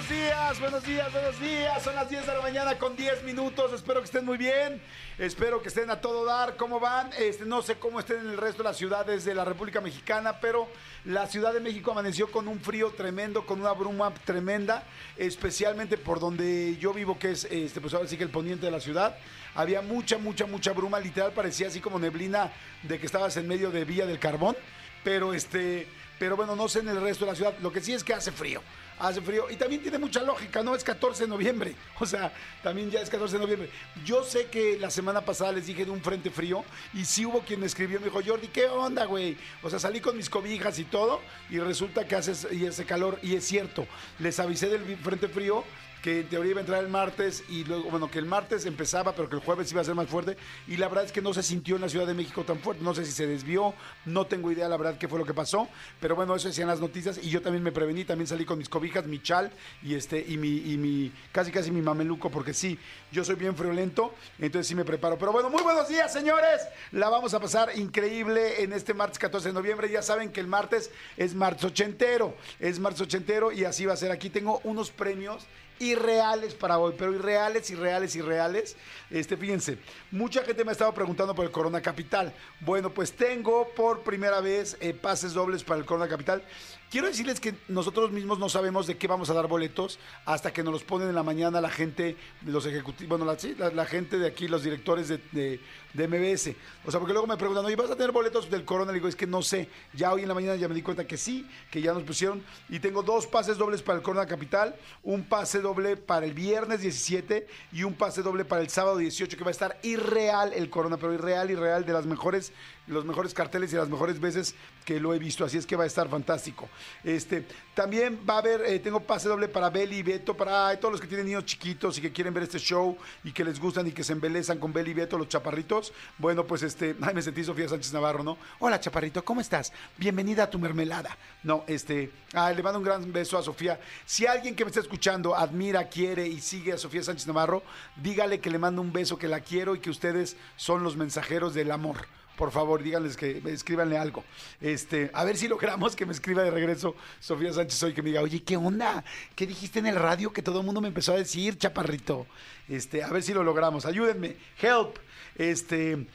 Buenos días, buenos días, buenos días. Son las 10 de la mañana con 10 minutos. Espero que estén muy bien. Espero que estén a todo dar. ¿Cómo van? Este, no sé cómo estén en el resto de las ciudades de la República Mexicana, pero la Ciudad de México amaneció con un frío tremendo, con una bruma tremenda, especialmente por donde yo vivo, que es, este, pues ahora sí que el poniente de la ciudad. Había mucha, mucha, mucha bruma. Literal parecía así como neblina de que estabas en medio de Villa del Carbón. Pero este, pero bueno, no sé en el resto de la ciudad. Lo que sí es que hace frío hace frío. Y también tiene mucha lógica, ¿no? Es 14 de noviembre. O sea, también ya es 14 de noviembre. Yo sé que la semana pasada les dije de un frente frío y sí hubo quien me escribió me dijo, Jordi, ¿qué onda, güey? O sea, salí con mis cobijas y todo y resulta que hace ese calor. Y es cierto, les avisé del frente frío que en teoría iba a entrar el martes y luego, bueno, que el martes empezaba, pero que el jueves iba a ser más fuerte. Y la verdad es que no se sintió en la Ciudad de México tan fuerte. No sé si se desvió, no tengo idea, la verdad, qué fue lo que pasó. Pero bueno, eso decían las noticias y yo también me prevení, también salí con mis cobijas, mi chal y este, y mi, y mi, casi casi mi mameluco, porque sí, yo soy bien friolento, entonces sí me preparo. Pero bueno, muy buenos días, señores. La vamos a pasar increíble en este martes 14 de noviembre. Ya saben que el martes es martes ochentero, es martes ochentero y así va a ser. Aquí tengo unos premios irreales para hoy, pero irreales, irreales, irreales. Este, fíjense, mucha gente me ha estado preguntando por el Corona Capital. Bueno, pues tengo por primera vez eh, pases dobles para el Corona Capital. Quiero decirles que nosotros mismos no sabemos de qué vamos a dar boletos hasta que nos los ponen en la mañana la gente, los ejecutivos, bueno, la, la, gente de aquí, los directores de, de, MBS. O sea, porque luego me preguntan, oye, ¿vas a tener boletos del Corona? Le digo, es que no sé. Ya hoy en la mañana ya me di cuenta que sí, que ya nos pusieron. Y tengo dos pases dobles para el Corona Capital, un pase doble para el viernes 17 y un pase doble para el sábado 18, que va a estar irreal el Corona, pero irreal, irreal, de las mejores los mejores carteles y las mejores veces que lo he visto. Así es que va a estar fantástico. Este, también va a haber, eh, tengo pase doble para Beli y Beto, para todos los que tienen niños chiquitos y que quieren ver este show y que les gustan y que se embelezan con Beli y Beto, los chaparritos. Bueno, pues este, ay, me sentí Sofía Sánchez Navarro, ¿no? Hola, chaparrito, ¿cómo estás? Bienvenida a tu mermelada. No, este, ay, le mando un gran beso a Sofía. Si alguien que me está escuchando admira, quiere y sigue a Sofía Sánchez Navarro, dígale que le mando un beso, que la quiero y que ustedes son los mensajeros del amor por favor, díganles que escríbanle algo. Este, a ver si logramos que me escriba de regreso Sofía Sánchez hoy, que me diga, oye, ¿qué onda? ¿Qué dijiste en el radio que todo el mundo me empezó a decir, chaparrito? Este, a ver si lo logramos. Ayúdenme. Help. Este.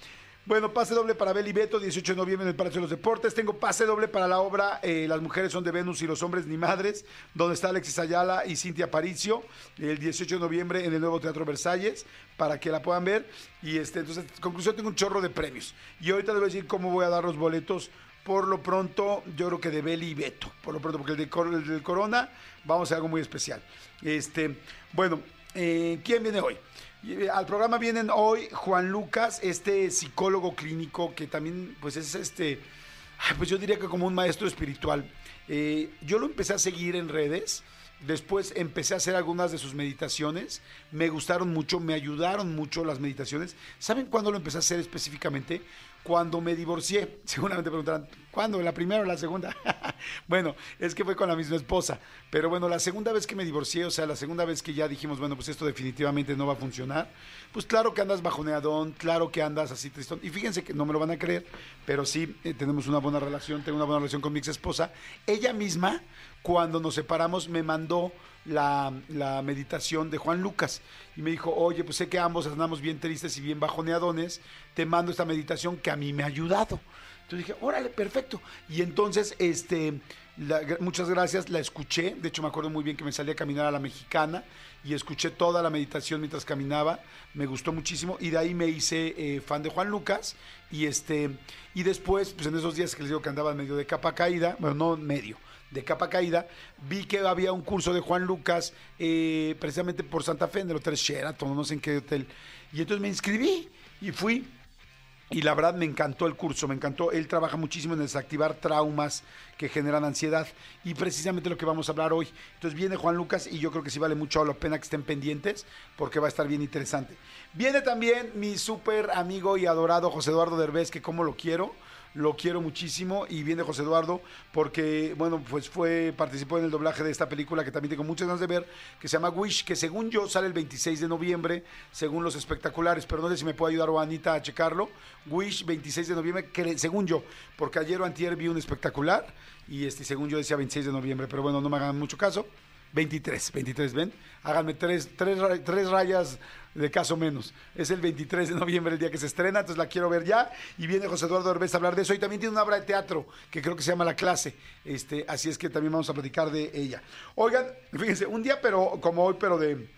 Bueno, pase doble para Beli Beto, 18 de noviembre en el Palacio de los Deportes. Tengo pase doble para la obra eh, Las mujeres son de Venus y los hombres ni madres, donde está Alexis Ayala y Cintia Paricio, el 18 de noviembre en el nuevo Teatro Versalles, para que la puedan ver. Y este, entonces, conclusión, tengo un chorro de premios. Y ahorita les voy a decir cómo voy a dar los boletos. Por lo pronto, yo creo que de Beli Beto. Por lo pronto, porque el, de, del Corona, vamos a hacer algo muy especial. Este, bueno, eh, ¿quién viene hoy? Eh, al programa vienen hoy Juan Lucas, este psicólogo clínico que también, pues es este, pues yo diría que como un maestro espiritual. Eh, yo lo empecé a seguir en redes. Después empecé a hacer algunas de sus meditaciones. Me gustaron mucho, me ayudaron mucho las meditaciones. ¿Saben cuándo lo empecé a hacer específicamente? Cuando me divorcié. Seguramente preguntarán, ¿cuándo? ¿La primera o la segunda? bueno, es que fue con la misma esposa. Pero bueno, la segunda vez que me divorcié, o sea, la segunda vez que ya dijimos, bueno, pues esto definitivamente no va a funcionar, pues claro que andas bajoneadón, claro que andas así tristón. Y fíjense que no me lo van a creer, pero sí eh, tenemos una buena relación, tengo una buena relación con mi ex esposa. Ella misma, cuando nos separamos, me mandó la, la, meditación de Juan Lucas y me dijo, oye, pues sé que ambos andamos bien tristes y bien bajoneadones, te mando esta meditación que a mí me ha ayudado. Entonces dije, órale, perfecto. Y entonces, este, muchas gracias, la escuché. De hecho, me acuerdo muy bien que me salí a caminar a la mexicana y escuché toda la meditación mientras caminaba. Me gustó muchísimo y de ahí me hice eh, fan de Juan Lucas. Y, este, y después, pues en esos días que les digo que andaba medio de capa caída, bueno, no medio, de capa caída, vi que había un curso de Juan Lucas eh, precisamente por Santa Fe, en el Hotel Sheraton, no sé en qué hotel. Y entonces me inscribí y fui. Y la verdad me encantó el curso, me encantó. Él trabaja muchísimo en desactivar traumas que generan ansiedad y precisamente lo que vamos a hablar hoy. Entonces viene Juan Lucas y yo creo que sí vale mucho la pena que estén pendientes porque va a estar bien interesante. Viene también mi súper amigo y adorado José Eduardo Derbez, que como lo quiero lo quiero muchísimo y viene José Eduardo porque, bueno, pues fue, participó en el doblaje de esta película que también tengo muchas ganas de ver, que se llama Wish, que según yo sale el 26 de noviembre, según los espectaculares, pero no sé si me puede ayudar Juanita a checarlo. Wish, 26 de noviembre, que, según yo, porque ayer o antier vi un espectacular y este, según yo decía 26 de noviembre, pero bueno, no me hagan mucho caso. 23, 23, ven. Háganme tres, tres, tres rayas de caso menos. Es el 23 de noviembre el día que se estrena, entonces la quiero ver ya. Y viene José Eduardo Herbés a hablar de eso. Y también tiene una obra de teatro que creo que se llama La Clase. Este, así es que también vamos a platicar de ella. Oigan, fíjense, un día, pero como hoy, pero de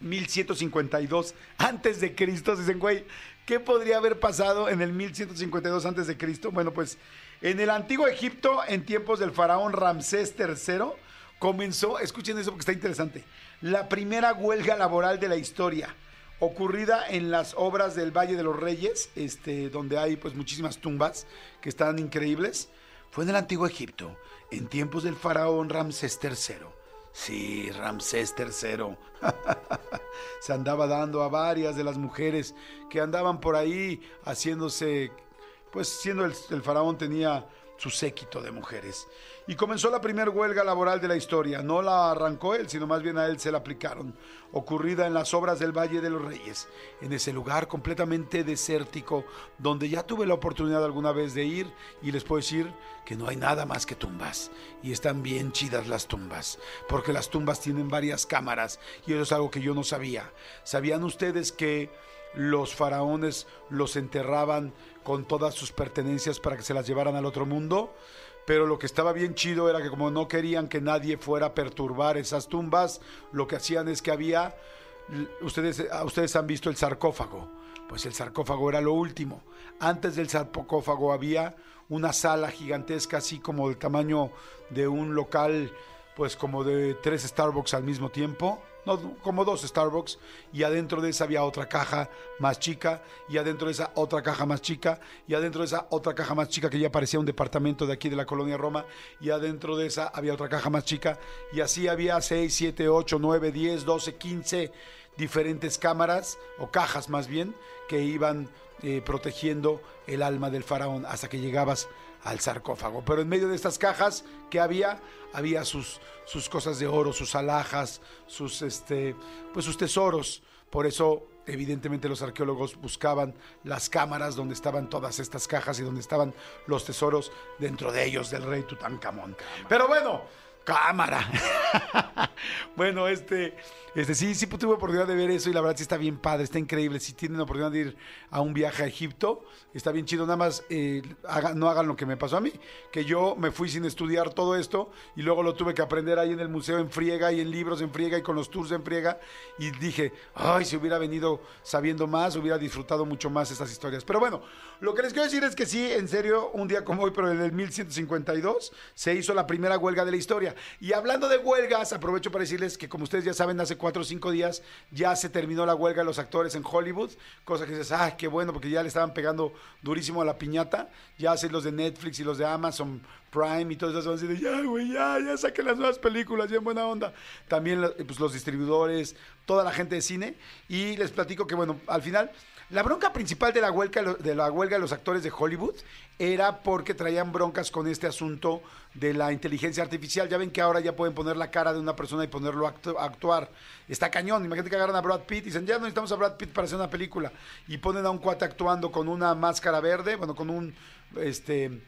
1152 antes de Cristo, dicen, güey, ¿qué podría haber pasado en el 1152 antes de Cristo? Bueno, pues en el antiguo Egipto, en tiempos del faraón Ramsés III, comenzó, escuchen eso porque está interesante, la primera huelga laboral de la historia, ocurrida en las obras del Valle de los Reyes, este, donde hay pues muchísimas tumbas que están increíbles. Fue en el antiguo Egipto, en tiempos del faraón Ramsés III. Sí, Ramsés III. Se andaba dando a varias de las mujeres que andaban por ahí haciéndose, pues siendo el, el faraón tenía su séquito de mujeres. Y comenzó la primera huelga laboral de la historia. No la arrancó él, sino más bien a él se la aplicaron. Ocurrida en las obras del Valle de los Reyes, en ese lugar completamente desértico, donde ya tuve la oportunidad alguna vez de ir y les puedo decir que no hay nada más que tumbas. Y están bien chidas las tumbas, porque las tumbas tienen varias cámaras y eso es algo que yo no sabía. ¿Sabían ustedes que los faraones los enterraban con todas sus pertenencias para que se las llevaran al otro mundo? pero lo que estaba bien chido era que como no querían que nadie fuera a perturbar esas tumbas, lo que hacían es que había, ustedes, ustedes han visto el sarcófago, pues el sarcófago era lo último. Antes del sarcófago había una sala gigantesca, así como del tamaño de un local, pues como de tres Starbucks al mismo tiempo, no, como dos Starbucks, y adentro de esa había otra caja más chica, y adentro de esa otra caja más chica, y adentro de esa otra caja más chica que ya parecía un departamento de aquí de la colonia Roma, y adentro de esa había otra caja más chica, y así había 6, 7, 8, 9, 10, 12, 15 diferentes cámaras, o cajas más bien, que iban eh, protegiendo el alma del faraón hasta que llegabas al sarcófago. Pero en medio de estas cajas que había, había sus, sus cosas de oro, sus alhajas, sus, este, pues sus tesoros. Por eso, evidentemente, los arqueólogos buscaban las cámaras donde estaban todas estas cajas y donde estaban los tesoros dentro de ellos del rey Tutankamón. Pero bueno, cámara. bueno, este, este, sí, sí tuve oportunidad de ver eso y la verdad sí está bien padre, está increíble. Si tienen la oportunidad de ir a un viaje a Egipto, está bien chido. Nada más eh, no hagan lo que me pasó a mí, que yo me fui sin estudiar todo esto y luego lo tuve que aprender ahí en el museo en friega y en libros en friega y con los tours en friega. Y dije, ay, si hubiera venido sabiendo más, hubiera disfrutado mucho más estas historias. Pero bueno, lo que les quiero decir es que sí, en serio, un día como hoy, pero en el 1152, se hizo la primera huelga de la historia. Y hablando de huelgas, aprovecho para decirles que como ustedes ya saben, hace cuatro o cinco días ya se terminó la huelga de los actores en Hollywood, cosa que dices, ah, qué bueno, porque ya le estaban pegando durísimo a la piñata, ya hacen los de Netflix y los de Amazon Prime y todas esas van a decir, ya, güey, ya, ya saquen las nuevas películas, ya en buena onda. También pues, los distribuidores, toda la gente de cine, y les platico que, bueno, al final la bronca principal de la huelga de la huelga de los actores de Hollywood era porque traían broncas con este asunto de la inteligencia artificial. Ya ven que ahora ya pueden poner la cara de una persona y ponerlo a actuar. Está cañón. Imagínate que agarran a Brad Pitt y dicen, ya no necesitamos a Brad Pitt para hacer una película. Y ponen a un cuate actuando con una máscara verde, bueno, con un este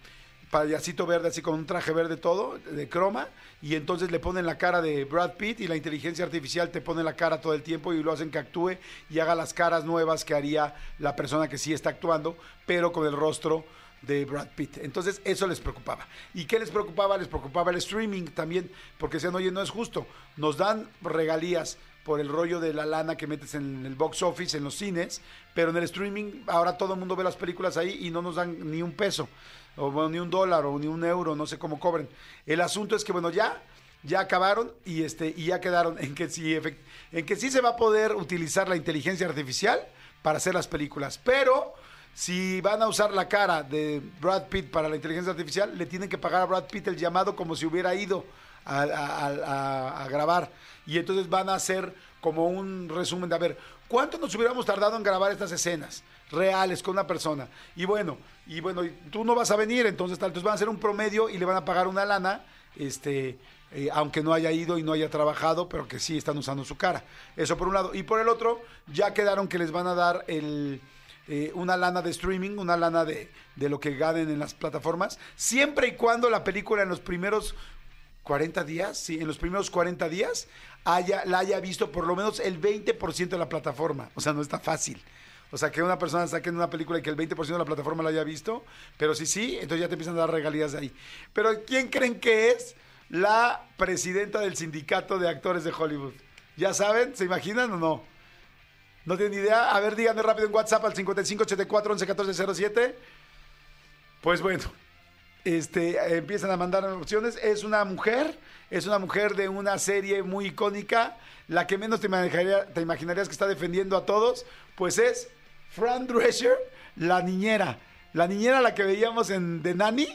payasito verde, así con un traje verde todo, de croma, y entonces le ponen la cara de Brad Pitt y la inteligencia artificial te pone la cara todo el tiempo y lo hacen que actúe y haga las caras nuevas que haría la persona que sí está actuando, pero con el rostro de Brad Pitt. Entonces eso les preocupaba. ¿Y qué les preocupaba? Les preocupaba el streaming también, porque decían, oye, no es justo, nos dan regalías por el rollo de la lana que metes en el box office, en los cines, pero en el streaming ahora todo el mundo ve las películas ahí y no nos dan ni un peso o bueno, ni un dólar o ni un euro, no sé cómo cobren. El asunto es que, bueno, ya, ya acabaron y, este, y ya quedaron en que, sí, en que sí se va a poder utilizar la inteligencia artificial para hacer las películas, pero si van a usar la cara de Brad Pitt para la inteligencia artificial, le tienen que pagar a Brad Pitt el llamado como si hubiera ido a, grabar. Y entonces van a hacer como un resumen de, a ver, ¿cuánto nos hubiéramos tardado en grabar estas escenas reales con una persona? Y bueno, y bueno, tú no vas a venir, entonces tal, entonces van a hacer un promedio y le van a pagar una lana, este, eh, aunque no haya ido y no haya trabajado, pero que sí están usando su cara. Eso por un lado. Y por el otro, ya quedaron que les van a dar el, eh, una lana de streaming, una lana de, de lo que ganen en las plataformas, siempre y cuando la película en los primeros 40 días, sí, en los primeros 40 días haya, la haya visto por lo menos el 20% de la plataforma. O sea, no está fácil. O sea, que una persona saque una película y que el 20% de la plataforma la haya visto, pero sí, sí, entonces ya te empiezan a dar regalías de ahí. Pero ¿quién creen que es la presidenta del sindicato de actores de Hollywood? ¿Ya saben? ¿Se imaginan o no? ¿No tienen idea? A ver, díganme rápido en WhatsApp al 5584 111407. Pues bueno, este, empiezan a mandar opciones. Es una mujer, es una mujer de una serie muy icónica, la que menos te, te imaginarías que está defendiendo a todos, pues es Fran Drescher, la niñera. La niñera la que veíamos en The Nanny,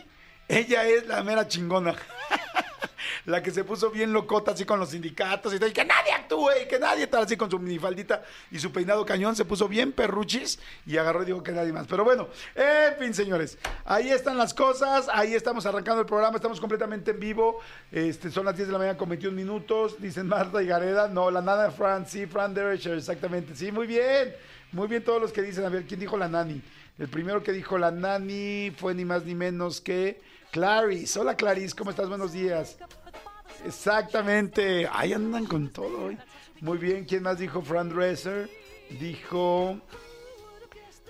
ella es la mera chingona. la que se puso bien locota así con los sindicatos y todo, y que nadie que nadie tal así con su minifaldita y su peinado cañón, se puso bien perruchis y agarró y dijo que nadie más. Pero bueno, en fin, señores, ahí están las cosas, ahí estamos arrancando el programa, estamos completamente en vivo, este, son las 10 de la mañana con 21 minutos, dicen Marta y Gareda, no, la nana Fran, sí, Fran Derecher, exactamente, sí, muy bien, muy bien todos los que dicen, a ver, ¿quién dijo la nani? El primero que dijo la nani fue ni más ni menos que Clarice. Hola Clarice, ¿cómo estás? Buenos días. Exactamente. Ahí andan con todo hoy. Muy bien. ¿Quién más dijo? Fran Dresser. Dijo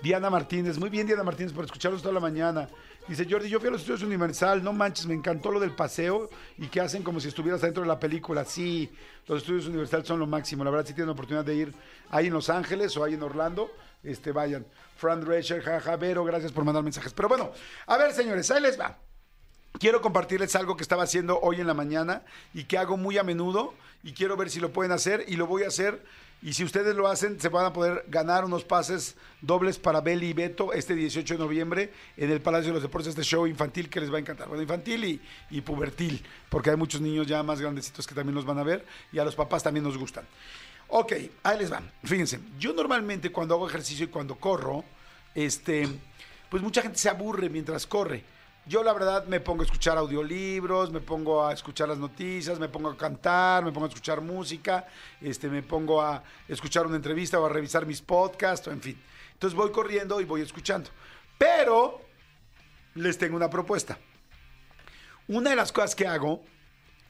Diana Martínez. Muy bien, Diana Martínez, por escucharlos toda la mañana. Dice Jordi, yo fui a los estudios Universal. No manches, me encantó lo del paseo y que hacen como si estuvieras dentro de la película. Sí, los estudios Universal son lo máximo. La verdad, si tienen la oportunidad de ir ahí en Los Ángeles o ahí en Orlando, este, vayan. Fran Drescher, jaja, Vero, gracias por mandar mensajes. Pero bueno, a ver, señores, ahí les va quiero compartirles algo que estaba haciendo hoy en la mañana y que hago muy a menudo y quiero ver si lo pueden hacer y lo voy a hacer. Y si ustedes lo hacen, se van a poder ganar unos pases dobles para Beli y Beto este 18 de noviembre en el Palacio de los Deportes, este show infantil que les va a encantar. Bueno, infantil y, y pubertil, porque hay muchos niños ya más grandecitos que también los van a ver y a los papás también nos gustan. Ok, ahí les van. Fíjense, yo normalmente cuando hago ejercicio y cuando corro, este, pues mucha gente se aburre mientras corre. Yo la verdad me pongo a escuchar audiolibros, me pongo a escuchar las noticias, me pongo a cantar, me pongo a escuchar música, este, me pongo a escuchar una entrevista o a revisar mis podcasts, o en fin. Entonces voy corriendo y voy escuchando. Pero les tengo una propuesta. Una de las cosas que hago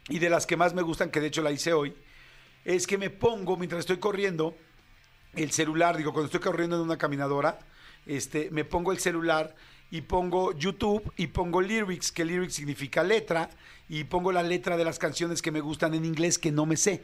y de las que más me gustan, que de hecho la hice hoy, es que me pongo mientras estoy corriendo el celular, digo, cuando estoy corriendo en una caminadora, este, me pongo el celular y pongo YouTube y pongo lyrics, que lyrics significa letra, y pongo la letra de las canciones que me gustan en inglés que no me sé.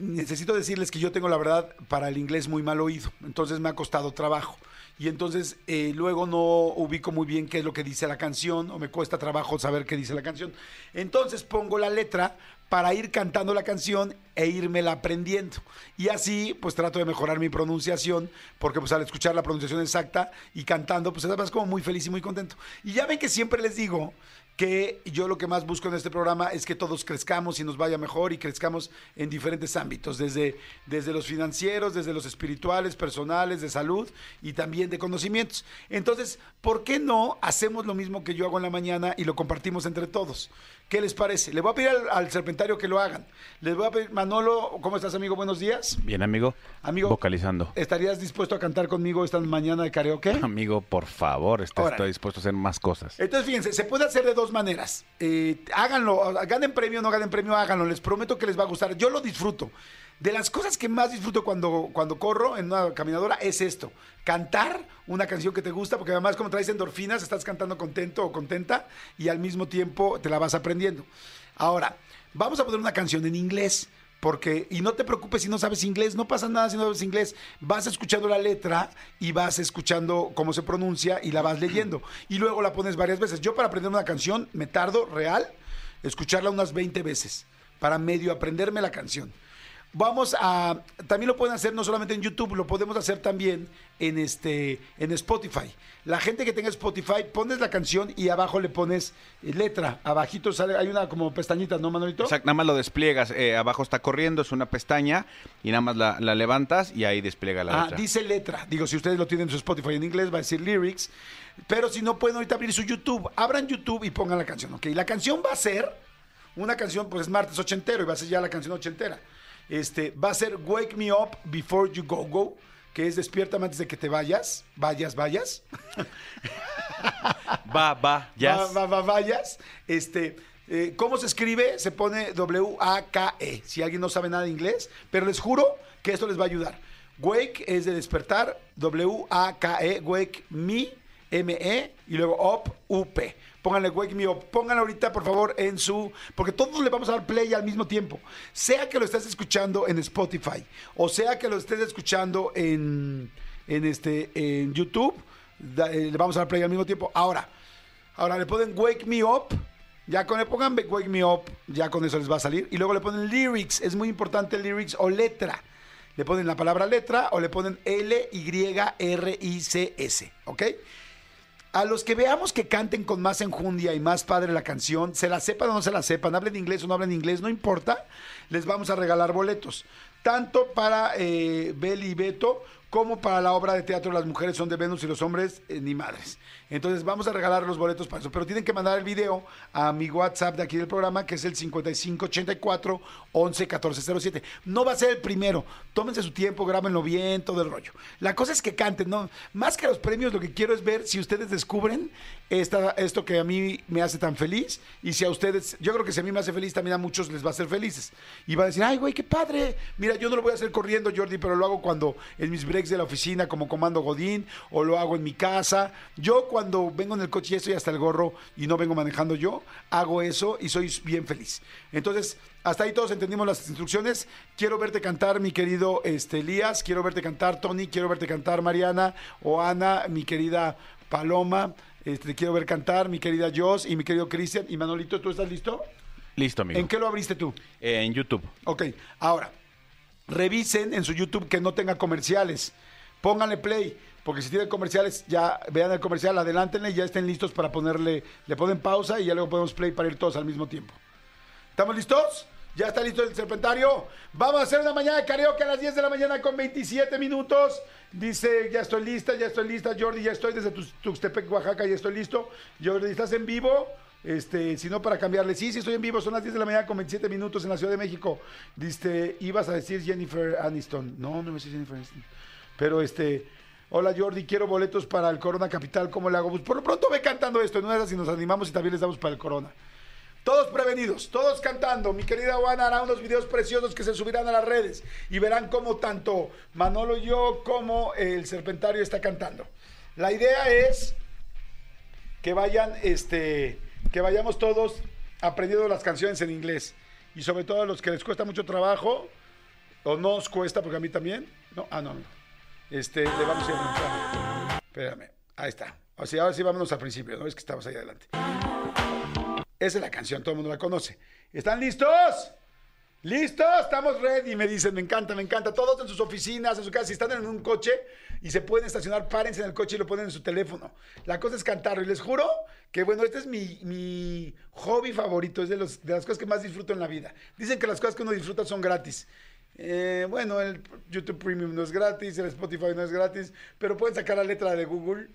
Necesito decirles que yo tengo la verdad para el inglés muy mal oído, entonces me ha costado trabajo. Y entonces eh, luego no ubico muy bien qué es lo que dice la canción o me cuesta trabajo saber qué dice la canción. Entonces pongo la letra para ir cantando la canción e irmela aprendiendo. Y así pues trato de mejorar mi pronunciación porque pues al escuchar la pronunciación exacta y cantando pues además como muy feliz y muy contento. Y ya ven que siempre les digo que yo lo que más busco en este programa es que todos crezcamos y nos vaya mejor y crezcamos en diferentes ámbitos, desde, desde los financieros, desde los espirituales, personales, de salud y también de conocimientos. Entonces, ¿por qué no hacemos lo mismo que yo hago en la mañana y lo compartimos entre todos? ¿Qué les parece? Le voy a pedir al, al serpentario que lo hagan. Les voy a pedir, Manolo, ¿cómo estás, amigo? Buenos días. Bien, amigo. Amigo. Vocalizando. ¿Estarías dispuesto a cantar conmigo esta mañana de karaoke? Amigo, por favor, este- estoy dispuesto a hacer más cosas. Entonces, fíjense, se puede hacer de dos maneras. Eh, háganlo, ganen premio o no ganen premio, háganlo. Les prometo que les va a gustar. Yo lo disfruto. De las cosas que más disfruto cuando, cuando corro en una caminadora es esto. Cantar una canción que te gusta, porque además como traes endorfinas, estás cantando contento o contenta y al mismo tiempo te la vas aprendiendo. Ahora, vamos a poner una canción en inglés. Porque, y no te preocupes si no sabes inglés, no pasa nada si no sabes inglés. Vas escuchando la letra y vas escuchando cómo se pronuncia y la vas leyendo. Y luego la pones varias veces. Yo para aprender una canción me tardo real escucharla unas 20 veces para medio aprenderme la canción. Vamos a también lo pueden hacer no solamente en YouTube, lo podemos hacer también en este en Spotify. La gente que tenga Spotify, pones la canción y abajo le pones eh, letra, abajito sale hay una como pestañita, ¿no, Manolito? Exacto, nada más lo despliegas. eh, abajo está corriendo, es una pestaña y nada más la, la levantas y ahí despliega la Ah, letra. dice letra. Digo, si ustedes lo tienen en su Spotify en inglés, va a decir lyrics. Pero si no pueden ahorita abrir su YouTube, abran YouTube y pongan la canción, ¿ok? La canción va a ser una canción, pues es martes ochentero y va a ser ya la canción ochentera. Este, va a ser Wake Me Up Before You Go Go, que es Despiértame antes de que te vayas, vayas, vayas. Va, va, ya. Va, va, va, vayas. Este, eh, ¿Cómo se escribe? Se pone W-A-K-E. Si alguien no sabe nada de inglés, pero les juro que esto les va a ayudar. Wake es de despertar, W-A-K-E, wake me, M-E, y luego up, U-P. Pónganle wake me up. Pónganlo ahorita, por favor, en su. Porque todos le vamos a dar play al mismo tiempo. Sea que lo estés escuchando en Spotify, o sea que lo estés escuchando en, en, este, en YouTube, eh, le vamos a dar play al mismo tiempo. Ahora, Ahora le ponen Wake Me Up. Ya con le pongan Wake Me Up, ya con eso les va a salir. Y luego le ponen lyrics. Es muy importante lyrics o letra. Le ponen la palabra letra o le ponen L-Y-R-I-C-S. ¿Ok? A los que veamos que canten con más enjundia y más padre la canción, se la sepan o no se la sepan, hablen inglés o no hablen inglés, no importa, les vamos a regalar boletos. Tanto para eh, Beli y Beto como para la obra de teatro Las mujeres son de Venus y los hombres eh, ni madres. Entonces vamos a regalar los boletos para eso. Pero tienen que mandar el video a mi WhatsApp de aquí del programa, que es el 5584 11 1407. No va a ser el primero. Tómense su tiempo, grábenlo bien, todo el rollo. La cosa es que canten, ¿no? Más que los premios, lo que quiero es ver si ustedes descubren esto que a mí me hace tan feliz. Y si a ustedes, yo creo que si a mí me hace feliz, también a muchos les va a hacer felices. Y van a decir, ay, güey, qué padre. Mira, yo no lo voy a hacer corriendo, Jordi, pero lo hago cuando en mis breaks de la oficina, como comando Godín, o lo hago en mi casa. Yo cuando vengo en el coche y estoy hasta el gorro y no vengo manejando yo, hago eso y soy bien feliz. Entonces, hasta ahí todos entendimos las instrucciones. Quiero verte cantar, mi querido este, Elías. Quiero verte cantar, Tony. Quiero verte cantar, Mariana o Ana, mi querida Paloma. Este, te quiero ver cantar, mi querida Joss y mi querido Cristian. Y Manolito, ¿tú estás listo? Listo, amigo. ¿En qué lo abriste tú? Eh, en YouTube. Ok, ahora, revisen en su YouTube que no tenga comerciales. Pónganle play, porque si tiene comerciales, ya vean el comercial, adelántenle y ya estén listos para ponerle, le ponen pausa y ya luego podemos play para ir todos al mismo tiempo. ¿Estamos listos? ¿Ya está listo el serpentario? Vamos a hacer una mañana de karaoke a las 10 de la mañana con 27 minutos. Dice, ya estoy lista, ya estoy lista. Jordi, ya estoy desde Tux- Tuxtepec, Oaxaca, ya estoy listo. Jordi, ¿estás en vivo? Este, si no, para cambiarle. Sí, sí, estoy en vivo. Son las 10 de la mañana con 27 minutos en la Ciudad de México. Dice, ibas a decir Jennifer Aniston. No, no me decís Jennifer Aniston. Pero este, hola Jordi, quiero boletos para el Corona Capital. ¿Cómo le hago? Pues por lo pronto ve cantando esto. De esas y nos animamos y también les damos para el Corona. Todos prevenidos, todos cantando. Mi querida Juana hará unos videos preciosos que se subirán a las redes y verán cómo tanto Manolo y yo como el Serpentario está cantando. La idea es que vayan, este, que vayamos todos aprendiendo las canciones en inglés y sobre todo a los que les cuesta mucho trabajo o no os cuesta porque a mí también. No, ah no, no. Este, le vamos a ir aumentando. Espérame, ahí está. O sea, ahora sí vámonos al principio, ¿no? Es que estamos ahí adelante. Esa es la canción, todo el mundo la conoce. ¿Están listos? ¿Listos? Estamos ready, me dicen, me encanta, me encanta. Todos en sus oficinas, en su casa, si están en un coche y se pueden estacionar, párense en el coche y lo ponen en su teléfono. La cosa es cantarlo y les juro que, bueno, este es mi, mi hobby favorito, es de, los, de las cosas que más disfruto en la vida. Dicen que las cosas que uno disfruta son gratis. Eh, bueno, el YouTube Premium no es gratis, el Spotify no es gratis, pero pueden sacar la letra de Google,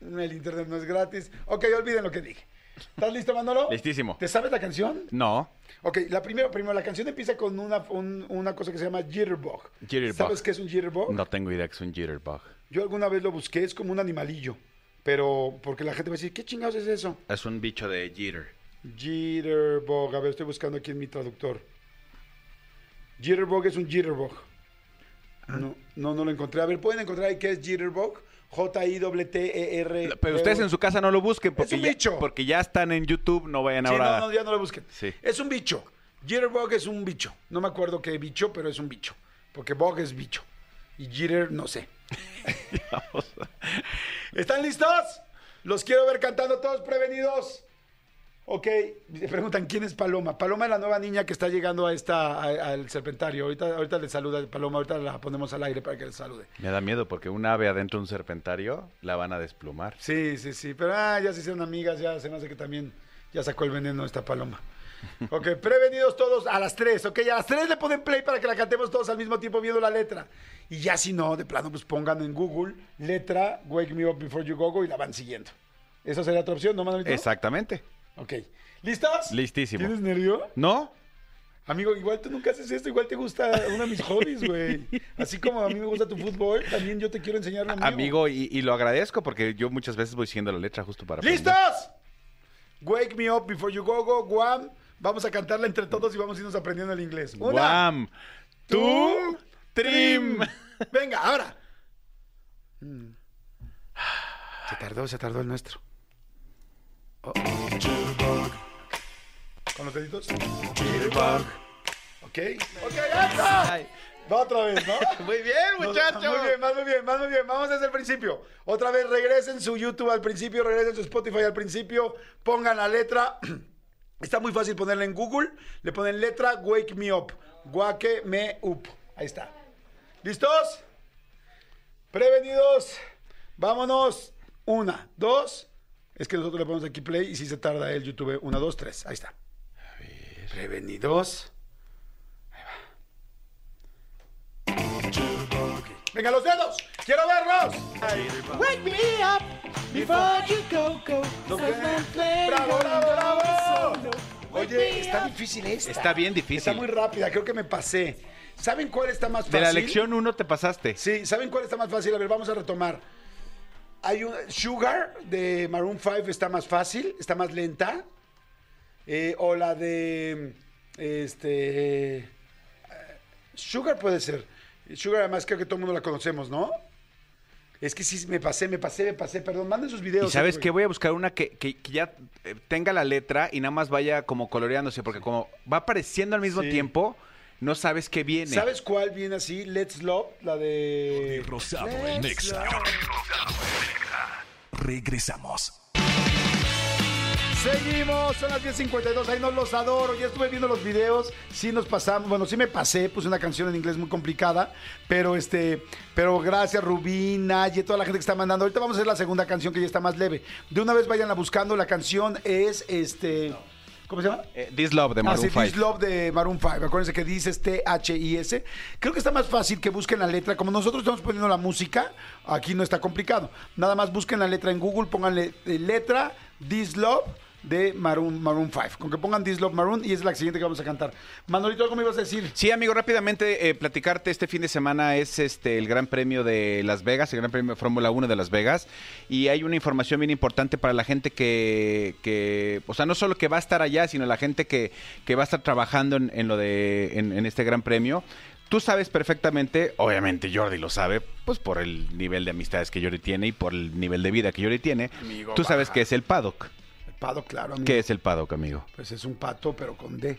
el Internet no es gratis. Ok, olviden lo que dije. ¿Estás listo, Manolo? Listísimo. ¿Te sabes la canción? No. Ok, la primera, primero, la canción empieza con una, un- una cosa que se llama jitterbug. Jitterbug. ¿Sabes qué es un jitterbug? No tengo idea que es un jitterbug. Yo alguna vez lo busqué, es como un animalillo. Pero, porque la gente va a decir, ¿qué chingados es eso? Es un bicho de jitter. Jitterbug, a ver, estoy buscando aquí en mi traductor. Jitterbug es un jitterbug. No, no, no lo encontré. A ver, ¿pueden encontrar ahí qué es jitterbug? J-I-T-T-E-R. Pero ustedes en su casa no lo busquen porque, un ya, bicho. porque ya están en YouTube, no vayan Sí, ahora. no, no, ya no lo busquen. Sí. Es un bicho. Jitterbug es un bicho. No me acuerdo qué bicho, pero es un bicho. Porque bug es bicho. Y jitter, no sé. ¿Están listos? Los quiero ver cantando todos prevenidos. Ok, me preguntan quién es Paloma. Paloma es la nueva niña que está llegando a esta a- al serpentario. Ahorita, ahorita le saluda Paloma, ahorita la ponemos al aire para que le salude. Me da miedo porque un ave adentro de un serpentario la van a desplumar. Sí, sí, sí. Pero ah, ya se hicieron amigas, ya se me hace que también ya sacó el veneno esta paloma. Ok, prevenidos todos a las 3, ok, a las 3 le ponen play para que la cantemos todos al mismo tiempo viendo la letra. Y ya si no, de plano, pues pongan en Google letra Wake Me Up Before You Go Go y la van siguiendo. Esa sería otra opción, ¿no, Manolito? Exactamente. Ok. ¿Listos? Listísimo. ¿Tienes nervio? ¿No? Amigo, igual tú nunca haces esto, igual te gusta uno de mis hobbies, güey. Así como a mí me gusta tu fútbol, también yo te quiero enseñar lo mío. Amigo, y, y lo agradezco porque yo muchas veces voy siguiendo la letra justo para aprender. ¿Listos? Wake me up before you go, go, Guam. Vamos a cantarla entre todos y vamos a irnos aprendiendo el inglés. Una, Guam. Tú, trim. Venga, ahora. Se tardó, se tardó el nuestro. ¿Con los deditos? Ok. Ok, ¡alto! Ay. Va otra vez, ¿no? Muy bien, Nos- muchacho. Muy bien, más muy bien, más muy bien. Vamos desde el principio. Otra vez regresen su YouTube al principio, regresen su Spotify al principio, pongan la letra. Está muy fácil ponerla en Google. Le ponen letra Wake Me Up. Wake Me Up. Ahí está. ¿Listos? Prevenidos. Vámonos. Una, dos. Es que nosotros le ponemos aquí play y si se tarda el YouTube. Una, dos, tres. Ahí está. Prevenidos. Venga, los dedos. Quiero verlos. Wake me up before you go, go. Bravo, bravo, bravo. Oye, está difícil esta. Está bien difícil. Está muy rápida, creo que me pasé. ¿Saben cuál está más fácil? De la lección 1 te pasaste. Sí, ¿saben cuál está más fácil? A ver, vamos a retomar. Hay un Sugar de Maroon 5 está más fácil, está más lenta. Eh, o la de este eh, Sugar puede ser. Sugar además creo que todo el mundo la conocemos, ¿no? Es que sí, me pasé, me pasé, me pasé, perdón. Manden sus videos. Y sabes eh, qué, voy a buscar una que, que- que ya tenga la letra y nada más vaya como coloreándose, porque como va apareciendo al mismo Sí. tiempo, no sabes qué viene. ¿Sabes cuál viene así? Let's Love, la de... Rosado en Nexa. Regresamos. Seguimos, son las 10.52, ahí nos los adoro, ya estuve viendo los videos, sí nos pasamos, bueno, sí me pasé, puse una canción en inglés muy complicada, pero este, pero gracias Rubín, Naye, toda la gente que está mandando, ahorita vamos a hacer la segunda canción que ya está más leve, de una vez vayan a buscando, la canción es este, ¿cómo se llama? Eh, This Love de Ah, Maroon sí, 5. This Love de Maroon 5. Acuérdense que dices T-H-I-S. Creo que está más fácil que busquen la letra. Como nosotros estamos poniendo la música, aquí no está complicado. Nada más busquen la letra en Google, pónganle eh, letra This Love de Maroon, Maroon 5. Con que pongan This Love Maroon y es la siguiente que vamos a cantar. Manolito, ¿algo me ibas a decir? Sí, amigo, rápidamente eh, platicarte, este fin de semana es este el Gran Premio de Las Vegas, el Gran Premio de Fórmula 1 de Las Vegas, y hay una información bien importante para la gente que, que o sea, no solo que va a estar allá, sino la gente que, que va a estar trabajando en, en lo de, en, en este Gran Premio. Tú sabes perfectamente, obviamente Jordi lo sabe, pues por el nivel de amistades que Jordi tiene y por el nivel de vida que Jordi tiene. Amigo, Tú sabes baja. que es el paddock. El claro, amigo. ¿Qué es el paddock, amigo? Pues es un pato, pero con D.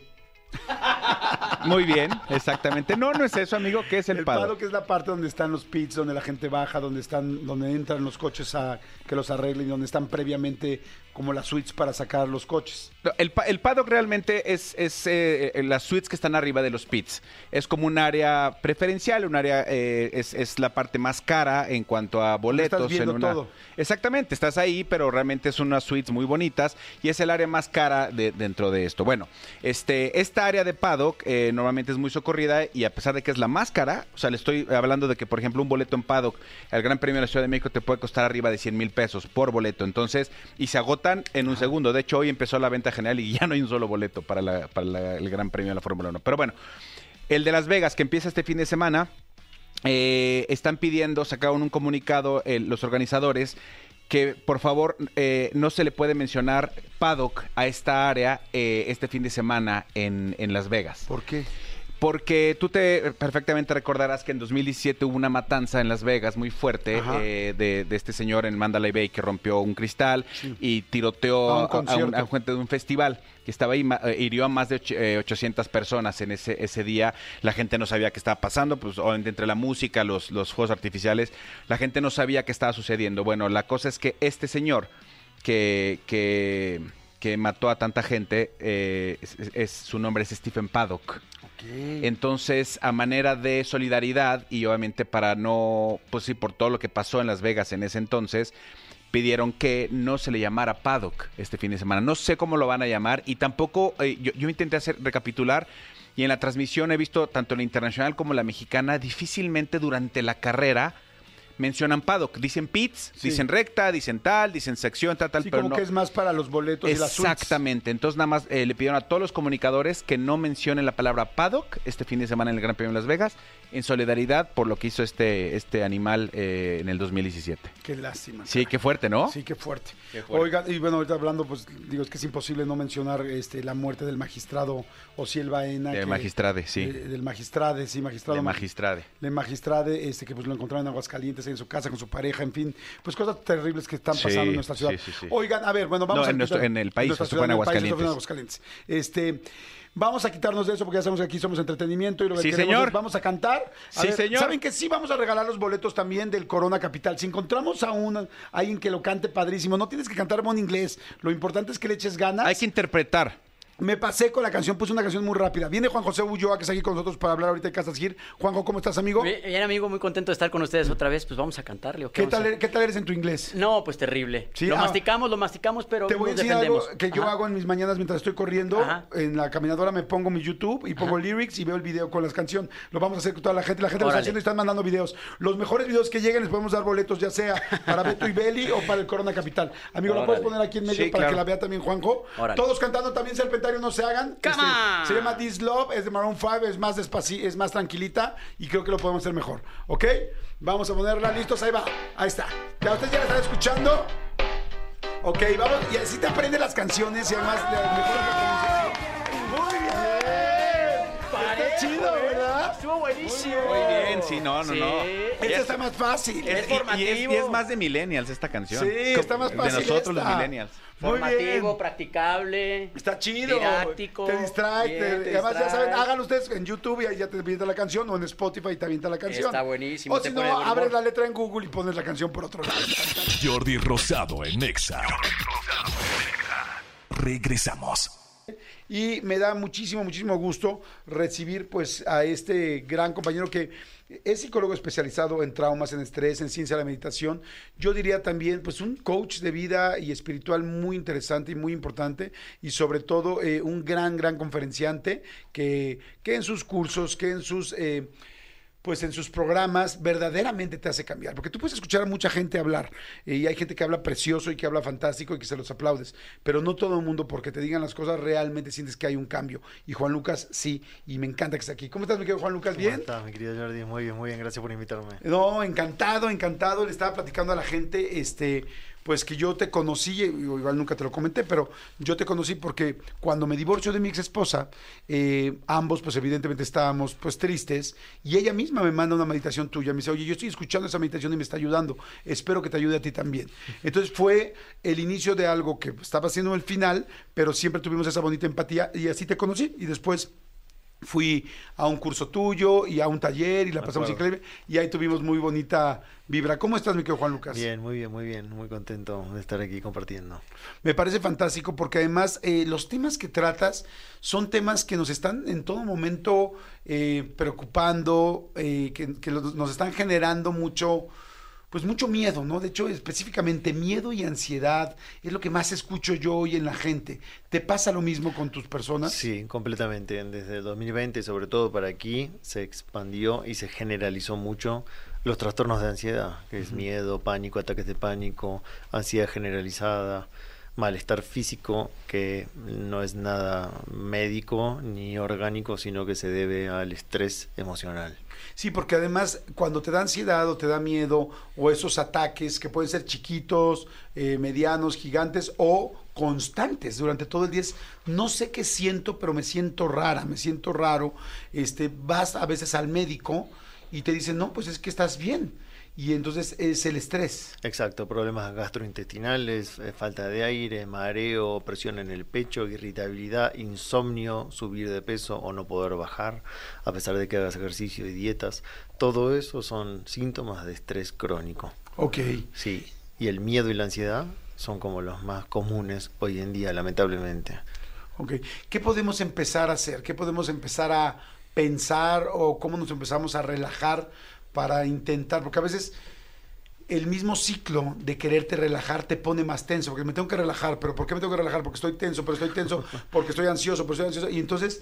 Muy bien, exactamente. No, no es eso, amigo. ¿Qué es el, El paddock? paddock es la parte donde están los pits, donde la gente baja, donde están, donde entran los coches a que los arreglen, donde están previamente como las suites para sacar los coches. El, el paddock realmente es, es eh, eh, las suites que están arriba de los pits. Es como un área preferencial, un área eh, es, es la parte más cara en cuanto a boletos. estás viendo en una- todo. Exactamente, estás ahí, pero realmente son unas suites muy bonitas y es el área más cara de, dentro de esto. Bueno, este, esta área de paddock eh, normalmente es muy socorrida y a pesar de que es la más cara, o sea, le estoy hablando de que, por ejemplo, un boleto en paddock, el Gran Premio de la Ciudad de México te puede costar arriba de 100 mil pesos por boleto. Entonces, y se agotan en un segundo. De hecho, hoy empezó la venta general y ya no hay un solo boleto para, la- para la- el Gran Premio de la Fórmula 1. Pero bueno, el de Las Vegas, que empieza este fin de semana, eh, están pidiendo, sacaron un comunicado eh, los organizadores que por favor eh, no se le puede mencionar paddock a esta área eh, este fin de semana en, en Las Vegas. ¿Por qué? Porque tú te perfectamente recordarás que en 2017 hubo una matanza en Las Vegas muy fuerte eh, de, de este señor en Mandalay Bay que rompió un cristal y tiroteó A un a, un- gente de un festival que estaba ahí, eh, hirió a más de och- eh, 800 personas en ese, ese día. La gente no sabía qué estaba pasando, pues obviamente entre la música, los, los fuegos artificiales, la gente no sabía qué estaba sucediendo. Bueno, la cosa es que este señor que, que, que mató a tanta gente, eh, es- es- su nombre es Stephen Paddock. Entonces, a manera de solidaridad y obviamente para no, pues sí, por todo lo que pasó en Las Vegas en ese entonces, pidieron que no se le llamara Paddock este fin de semana. No sé cómo lo van a llamar y tampoco, eh, yo, yo intenté hacer recapitular y en la transmisión he visto tanto la internacional como la mexicana, difícilmente durante la carrera mencionan Paddock. Dicen pits, Sí. dicen recta, dicen tal, dicen sección, tal, tal, Sí, pero como no. que es más para los boletos y las. Exactamente. Entonces nada más eh, le pidieron a todos los comunicadores que no mencionen la palabra paddock este fin de semana en el Gran Premio de Las Vegas en solidaridad por lo que hizo este, este animal eh, en el 2017. Qué lástima. Sí, qué fuerte, ¿no? Sí, qué fuerte. Qué fuerte. Oigan, y bueno, ahorita hablando, pues digo, es que es imposible no mencionar este, la muerte del magistrado Ociel Baena. Del magistrade, sí. eh, del magistrade, sí, magistrado. De magistrade. de magistrade, este, que pues lo encontraron en Aguascalientes, en su casa, con su pareja, en fin, pues cosas terribles que están Sí, pasando en nuestra ciudad. sí, sí, sí. Oigan, a ver, bueno, vamos No, a en nuestro- en el país, en ciudad, el país, en Aguascalientes. Aguascalientes. Este, vamos a quitarnos de eso porque ya sabemos que aquí somos entretenimiento y lo que queremos señor. es- vamos a cantar. A Sí, ver, señor. ¿Saben que sí vamos a regalar los boletos también del Corona Capital? Si encontramos a un, a alguien que lo cante padrísimo, no tienes que cantar en inglés, lo importante es que le eches ganas. Hay que interpretar. Me pasé con la canción, puse una canción muy rápida. Viene Juan José Ulloa, que está aquí con nosotros para hablar ahorita de Casas Gir. Juanjo, ¿cómo estás, amigo? Bien, amigo, muy contento de estar con ustedes otra vez. Pues vamos a cantarle. ¿o ¿Qué vamos tal, a- eres- ¿Qué tal eres en tu inglés? No, pues terrible. Sí, lo ah. masticamos, lo masticamos, pero Te voy a decir defendemos. algo que yo hago en mis mañanas mientras estoy corriendo. Ajá. En la caminadora me pongo mi YouTube y pongo lyrics y veo el video con las canciones. Lo vamos a hacer con toda la gente. La gente lo está haciendo y están mandando videos. Los mejores videos que lleguen les podemos dar boletos, ya sea para Beto y Beli o para el Corona Capital. Amigo, ¿lo puedes poner aquí en medio Sí, para claro. que la vea también Juanjo? Órale. Todos cantando también No se hagan. Este, se llama This Love, es de Maroon 5, es más despaci es más tranquilita y creo que lo podemos hacer mejor. ¿Ok? Vamos a ponerla listos, ahí va. Ahí está. Ya ustedes ya la están escuchando. Ok, vamos. Y así te aprendes las canciones y además la chido, ¿verdad? Estuvo buenísimo. Muy bien, sí, no, no, Sí. no. Este está más fácil. Es, Es y- y, es, formativo. y es más de millennials esta canción. Sí, está más De fácil. nosotros los esta. millennials. Muy Formativo, bien. practicable. Está chido. Didáctico. Te distrae. Bien, te- te además, ya distrae. saben, háganlo ustedes en YouTube y ahí ya te avienta la canción o en Spotify y te avienta la canción. Está buenísimo, O te si pone no, de buen abres humor. la letra en Google y pones la canción por otro lado. Jordi Rosado en Exa. Regresamos. Y me da muchísimo, muchísimo gusto recibir pues a este gran compañero que es psicólogo especializado en traumas, en estrés, en ciencia de la meditación. Yo diría también pues un coach de vida y espiritual muy interesante y muy importante y sobre todo eh, un gran, gran conferenciante que, que en sus cursos, que en sus... eh, pues en sus programas verdaderamente te hace cambiar. Porque tú puedes escuchar a mucha gente hablar eh, y hay gente que habla precioso y que habla fantástico y que se los aplaudes, pero no todo el mundo porque te digan las cosas realmente sientes que hay un cambio. Y Juan Lucas sí, y me encanta que esté aquí. ¿Cómo estás, mi querido Juan Lucas? ¿Cómo ¿Bien? estás, mi querido Jordi? Muy bien, muy bien. Gracias por invitarme. No, encantado, encantado. Le estaba platicando a la gente, este, pues que yo te conocí, eh, igual nunca te lo comenté, pero yo te conocí porque cuando me divorcio de mi ex esposa, eh, ambos, pues evidentemente estábamos pues tristes, y ella misma me manda una meditación tuya, me dice, oye, yo estoy escuchando esa meditación y me está ayudando, espero que te ayude a ti también. Entonces fue el inicio de algo que estaba siendo el final, pero siempre tuvimos esa bonita empatía y así te conocí, y después fui a un curso tuyo y a un taller y la pasamos increíble y ahí tuvimos muy bonita vibra. ¿Cómo estás, mi querido Juan Lucas? Bien, muy bien, muy bien. Muy contento de estar aquí compartiendo. Me parece fantástico porque además eh, los temas que tratas son temas que nos están en todo momento eh, preocupando, eh, que, que nos están generando mucho, pues mucho miedo, ¿no? De hecho, específicamente miedo y ansiedad es lo que más escucho yo hoy en la gente. ¿Te pasa lo mismo con tus personas? Sí, completamente. Desde el 2020, sobre todo para aquí, se expandió y se generalizó mucho los trastornos de ansiedad, que es miedo, pánico, ataques de pánico, ansiedad generalizada, malestar físico, que no es nada médico ni orgánico, sino que se debe al estrés emocional. Sí, porque además cuando te da ansiedad o te da miedo o esos ataques que pueden ser chiquitos, eh, medianos, gigantes o constantes durante todo el día, es, no sé qué siento, pero me siento rara, me siento raro. Este, vas a veces al médico y te dicen, no, pues es que estás bien. Y entonces es el estrés. Exacto, problemas gastrointestinales, eh, falta de aire, mareo, presión en el pecho, irritabilidad, insomnio, subir de peso o no poder bajar, a pesar de que hagas ejercicio y dietas. Todo eso son síntomas de estrés crónico. Ok. Sí, y el miedo y la ansiedad son como los más comunes hoy en día, lamentablemente. Ok. ¿Qué podemos empezar a hacer? ¿Qué podemos empezar a pensar o cómo nos empezamos a relajar para intentar? Porque a veces el mismo ciclo de quererte relajar te pone más tenso, porque me tengo que relajar, pero ¿por qué me tengo que relajar? Porque estoy tenso, pero estoy tenso, porque estoy ansioso, porque estoy ansioso. Y entonces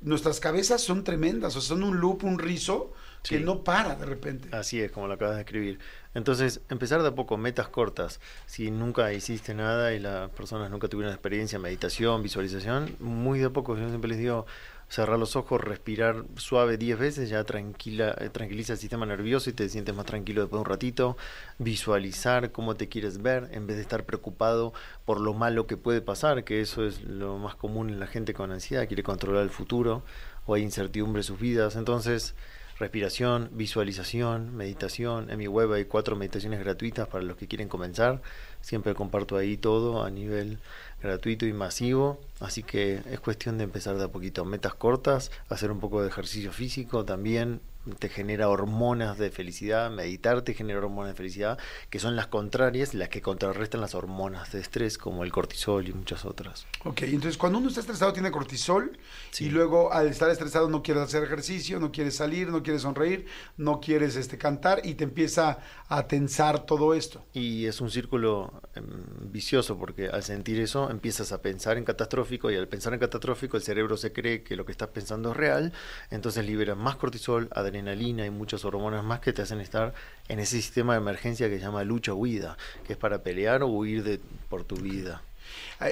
nuestras cabezas son tremendas, o sea, son un loop, un rizo que no para de repente. Así es, como lo acabas de escribir. Entonces, empezar de a poco, metas cortas. Si nunca hiciste nada y las personas nunca tuvieron experiencia, meditación, visualización, muy de a poco, yo siempre les digo, cerrar los ojos, respirar suave 10 veces, ya tranquila, eh, tranquiliza el sistema nervioso y te sientes más tranquilo después de un ratito. Visualizar cómo te quieres ver en vez de estar preocupado por lo malo que puede pasar, que eso es lo más común en la gente con ansiedad, quiere controlar el futuro o hay incertidumbre en sus vidas. Entonces, respiración, visualización, meditación. En mi web hay cuatro meditaciones gratuitas para los que quieren comenzar. Siempre comparto ahí todo a nivel gratuito y masivo. Así que es cuestión de empezar de a poquito. Metas cortas, hacer un poco de ejercicio físico también. Te genera hormonas de felicidad, meditar te genera hormonas de felicidad, que son las contrarias, las que contrarrestan las hormonas de estrés, como el cortisol y muchas otras. Ok, entonces cuando uno está estresado tiene cortisol Sí. y luego al estar estresado no quieres hacer ejercicio, no quieres salir, no quieres sonreír, no quieres este, cantar y te empieza a tensar todo esto. Y es un círculo em, vicioso porque al sentir eso empiezas a pensar en catastrófico y al pensar en catastrófico el cerebro se cree que lo que estás pensando es real, entonces libera más cortisol, adrenalina y muchas hormonas más que te hacen estar en ese sistema de emergencia que se llama lucha-huida, que es para pelear o huir de, por tu vida.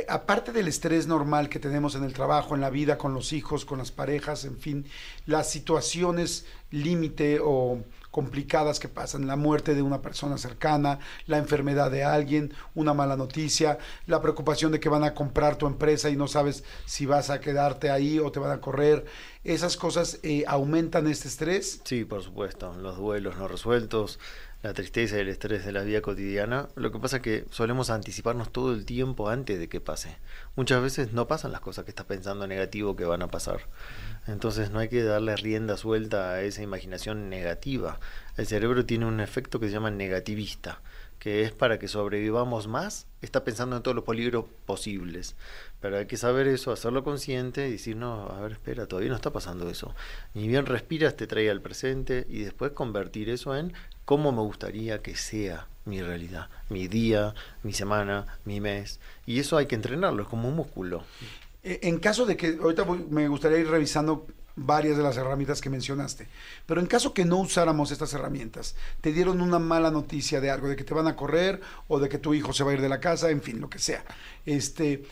Aparte del estrés normal que tenemos en el trabajo, en la vida, con los hijos, con las parejas, en fin, las situaciones límite o complicadas que pasan, la muerte de una persona cercana, la enfermedad de alguien, una mala noticia, la preocupación de que van a comprar tu empresa y no sabes si vas a quedarte ahí o te van a correr, esas cosas eh, aumentan este estrés. Sí, por supuesto, los duelos no resueltos, la tristeza y el estrés de la vida cotidiana. Lo que pasa es que solemos anticiparnos todo el tiempo antes de que pase. Muchas veces no pasan las cosas que estás pensando negativo que van a pasar. Entonces no hay que darle rienda suelta a esa imaginación negativa. El cerebro tiene un efecto que se llama negativista, que es para que sobrevivamos más, está pensando en todos los peligros posibles. Pero hay que saber eso, hacerlo consciente y decir, no, a ver, espera, todavía no está pasando eso. Ni bien respiras, te trae al presente y después convertir eso en cómo me gustaría que sea mi realidad, mi día, mi semana, mi mes. Y eso hay que entrenarlo, es como un músculo. Eh, En caso de que, ahorita me gustaría ir revisando varias de las herramientas que mencionaste, pero en caso que no usáramos estas herramientas, te dieron una mala noticia de algo, de que te van a correr o de que tu hijo se va a ir de la casa, en fin, lo que sea. Este,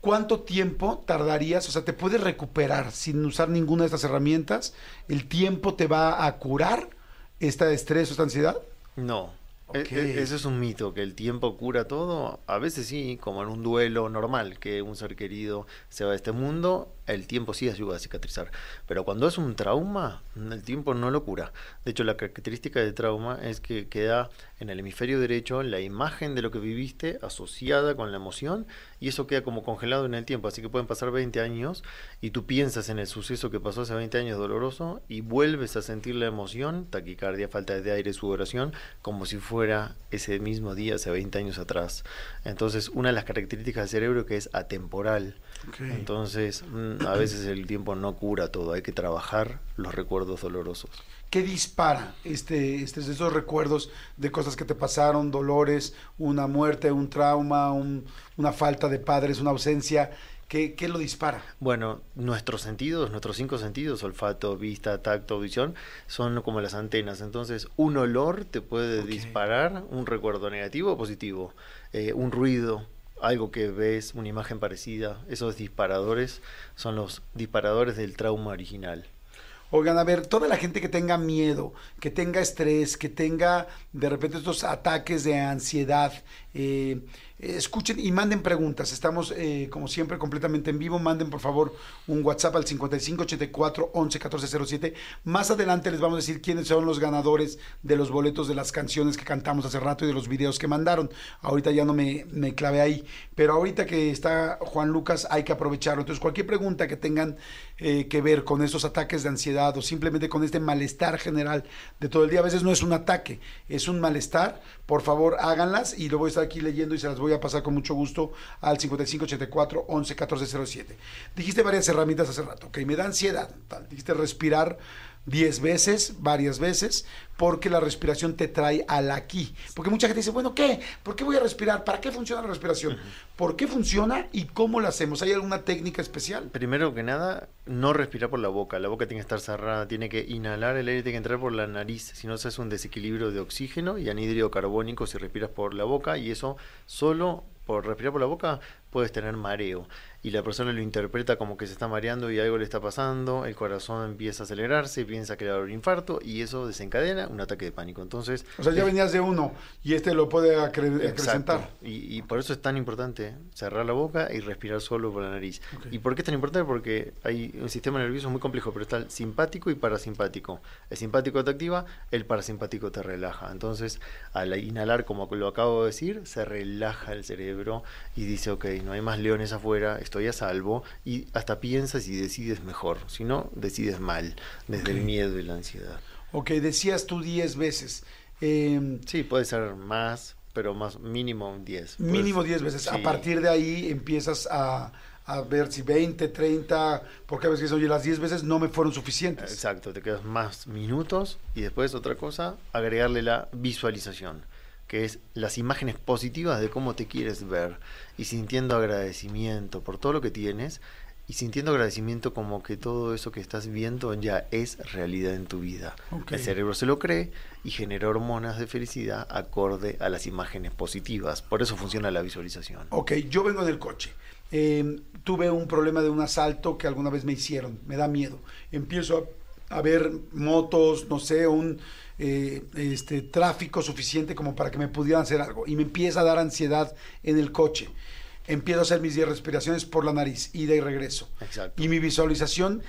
¿cuánto tiempo tardarías? O sea, ¿te puedes recuperar sin usar ninguna de estas herramientas? ¿El tiempo te va a curar esta estrés o esta ansiedad? No. E- Ok. e- Ese es un mito, que el tiempo cura todo. A veces sí, como en un duelo normal, que un ser querido se va de este mundo, el tiempo sí ayuda a cicatrizar. Pero cuando es un trauma, el tiempo no lo cura. De hecho, la característica del trauma es que queda en el hemisferio derecho la imagen de lo que viviste asociada con la emoción y eso queda como congelado en el tiempo. Así que pueden pasar 20 años y tú piensas en el suceso que pasó hace 20 años doloroso y vuelves a sentir la emoción, taquicardia, falta de aire, sudoración, como si fuera ese mismo día hace 20 años atrás. Entonces, una de las características del cerebro que es atemporal. Entonces, mm, a veces el tiempo no cura todo, hay que trabajar los recuerdos dolorosos. ¿Qué dispara este, este, esos recuerdos de cosas que te pasaron, dolores, una muerte, un trauma, un- una falta de padres, una ausencia? ¿Qué, qué lo dispara? Bueno, nuestros sentidos, nuestros cinco sentidos, olfato, vista, tacto, visión, son como las antenas. Entonces, un olor te puede Ok. disparar un recuerdo negativo o positivo. Eh, un ruido, algo que ves, una imagen parecida. Esos disparadores son los disparadores del trauma original. Oigan, a ver, toda la gente que tenga miedo, que tenga estrés, que tenga de repente estos ataques de ansiedad, eh, escuchen y manden preguntas. Estamos, eh, como siempre, completamente en vivo. Manden, por favor, un WhatsApp al 5584 11 1407. Más adelante les vamos a decir quiénes son los ganadores de los boletos de las canciones que cantamos hace rato y de los videos que mandaron. Ahorita ya no me, me clavé ahí. Pero ahorita que está Juan Lucas, hay que aprovecharlo. Entonces, cualquier pregunta que tengan eh, que ver con estos ataques de ansiedad o simplemente con este malestar general de todo el día, a veces no es un ataque, es un malestar, por favor háganlas y lo voy a estar aquí leyendo y se las voy voy a pasar con mucho gusto al 5584 11 1407. Dijiste varias herramientas hace rato, ok, me da ansiedad, dijiste respirar 10 veces, varias veces, porque la respiración te trae al aquí. Porque mucha gente dice, bueno, ¿qué? ¿Por qué voy a respirar? ¿Para qué funciona la respiración? ¿Por qué funciona y cómo la hacemos? ¿Hay alguna técnica especial? Primero que nada, no respirar por la boca. La boca tiene que estar cerrada, tiene que inhalar el aire, tiene que entrar por la nariz. Si no, se hace un desequilibrio de oxígeno y anhídrido carbónico si respiras por la boca. Y eso solo por respirar por la boca puedes tener mareo y la persona lo interpreta como que se está mareando y algo le está pasando, el corazón empieza a acelerarse, piensa que le va a un infarto y eso desencadena un ataque de pánico. Entonces, O sea, ya es- venías de uno y este lo puede acre- Exacto. acrecentar. Y, y por eso es tan importante cerrar la boca y respirar solo por la nariz. ¿Y por qué es tan importante? Porque hay un sistema nervioso muy complejo, pero está el simpático y parasimpático. El simpático te activa, el parasimpático te relaja. Entonces, al inhalar, como lo acabo de decir, se relaja el cerebro y dice, ok, no hay más leones afuera, estoy a salvo, y hasta piensas y decides mejor. Si no, decides mal, desde el miedo y la ansiedad. Ok, decías tú 10 veces. Eh, Sí, puede ser más, pero más mínimo 10. Puede mínimo ser- 10 veces. A partir de ahí empiezas a, a ver si 20, 30, porque a veces, oye, las 10 veces no me fueron suficientes. Exacto, te quedas más minutos y después otra cosa, agregarle la visualización, que es las imágenes positivas de cómo te quieres ver y sintiendo agradecimiento por todo lo que tienes y sintiendo agradecimiento como que todo eso que estás viendo ya es realidad en tu vida. Ok. El cerebro se lo cree y genera hormonas de felicidad acorde a las imágenes positivas. Por eso funciona la visualización. Ok, yo vengo en el coche. Eh, tuve un problema de un asalto que alguna vez me hicieron. Me da miedo. Empiezo a, a ver motos, no sé, un eh, este, tráfico suficiente como para que me pudieran hacer algo. Y me empieza a dar ansiedad en el coche. Empiezo a hacer mis 10 respiraciones por la nariz, ida y regreso. Exacto. Y mi visualización,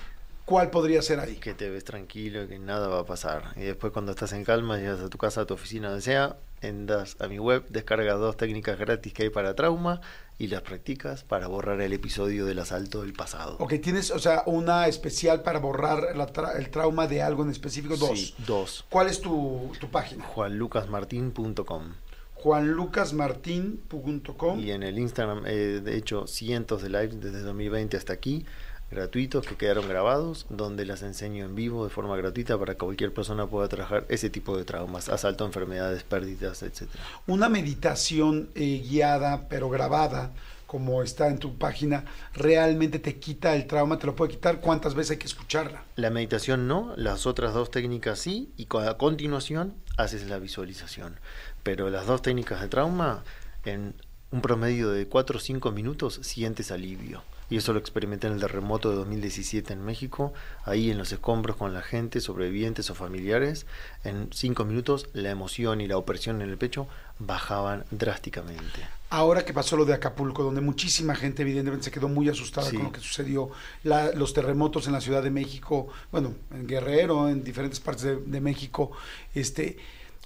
¿cuál podría ser ahí? que te ves tranquilo que nada va a pasar. Y después cuando estás en calma, llegas a tu casa, a tu oficina, donde sea, entras a mi web, descargas dos técnicas gratis que hay para trauma y las practicas para borrar el episodio del asalto del pasado. Ok, tienes, o sea, una especial para borrar la tra- el trauma de algo en específico. Dos. Sí, dos. ¿Cuál es tu, tu página? juanlucasmartin.com juanlucasmartin.com. y en el Instagram he de hecho cientos de lives desde 2020 hasta aquí gratuitos que quedaron grabados donde las enseño en vivo de forma gratuita para que cualquier persona pueda trabajar ese tipo de traumas asalto enfermedades pérdidas etcétera Una meditación eh, guiada, pero grabada, como está en tu página, realmente te quita el trauma, te lo puede quitar. ¿Cuántas veces hay que escucharla? La meditación no, las otras dos técnicas sí, y a continuación haces la visualización. Pero las dos técnicas de trauma, en un promedio de 4 o 5 minutos, sientes alivio. Y eso lo experimenté en el terremoto de 2017 en México, ahí en los escombros con la gente, sobrevivientes o familiares. En 5 minutos la emoción y la opresión en el pecho bajaban drásticamente. Ahora que pasó lo de Acapulco, donde muchísima gente evidentemente se quedó muy asustada Sí. con lo que sucedió, la- los terremotos en la Ciudad de México, bueno, en Guerrero, en diferentes partes de, de México, este,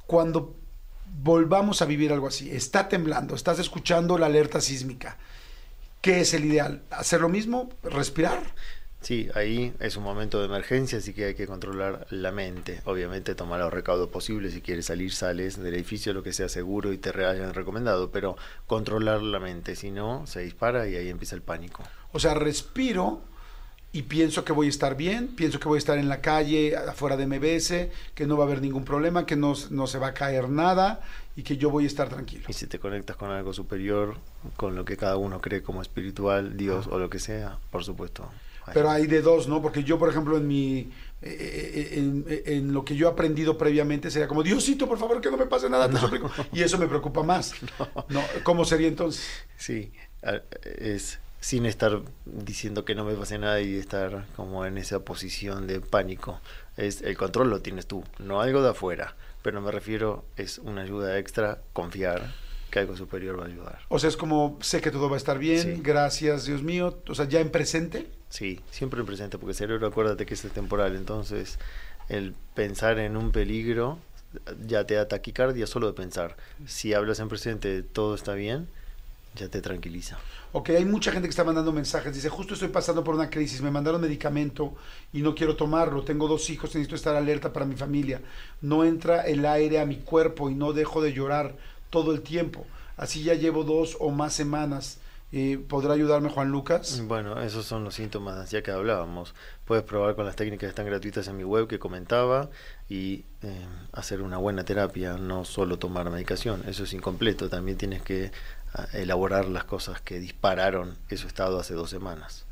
cuando volvamos a vivir algo así, está temblando, estás escuchando la alerta sísmica, ¿qué es el ideal? ¿Hacer lo mismo? ¿Respirar? Sí, ahí es un momento de emergencia, así que hay que controlar la mente. Obviamente tomar los recaudos posibles, si quieres salir, sales del edificio, lo que sea seguro y te hayan recomendado, pero controlar la mente, si no, se dispara y ahí empieza el pánico. O sea, respiro y pienso que voy a estar bien, pienso que voy a estar en la calle, afuera de MBS, que no va a haber ningún problema, que no, no se va a caer nada y que yo voy a estar tranquilo. Y si te conectas con algo superior, con lo que cada uno cree como espiritual, Dios o lo que sea, por supuesto. Pero hay de dos, ¿no? Porque yo, por ejemplo, en mi eh, eh, en, en lo que yo he aprendido previamente sería como, Diosito, por favor, que no me pase nada, te suplico". Y eso me preocupa más. No. ¿Cómo sería entonces? Sí, es sin estar diciendo que no me pase nada y estar como en esa posición de pánico. Es el control lo tienes tú, no algo de afuera, pero me refiero es una ayuda extra, confiar que algo superior va a ayudar. O sea, es como, sé que todo va a estar bien, Sí. gracias, Dios mío. O sea, ya en presente. Sí, siempre en presente, porque el cerebro acuérdate que es temporal, entonces el pensar en un peligro ya te da taquicardia solo de pensar. Si hablas en presente, todo está bien, ya te tranquiliza. Ok, hay mucha gente que está mandando mensajes. Dice, justo estoy pasando por una crisis, me mandaron medicamento y no quiero tomarlo. Tengo dos hijos, necesito estar alerta para mi familia. No entra el aire a mi cuerpo y no dejo de llorar todo el tiempo. así ya llevo dos o más semanas. Eh, ¿Podrá ayudarme Juan Lucas? Bueno, esos son los síntomas de ansiedad que hablábamos. Puedes probar con las técnicas que están gratuitas en mi web que comentaba y eh, hacer una buena terapia, no solo tomar medicación. Eso es incompleto. También tienes que elaborar las cosas que dispararon ese estado hace dos semanas.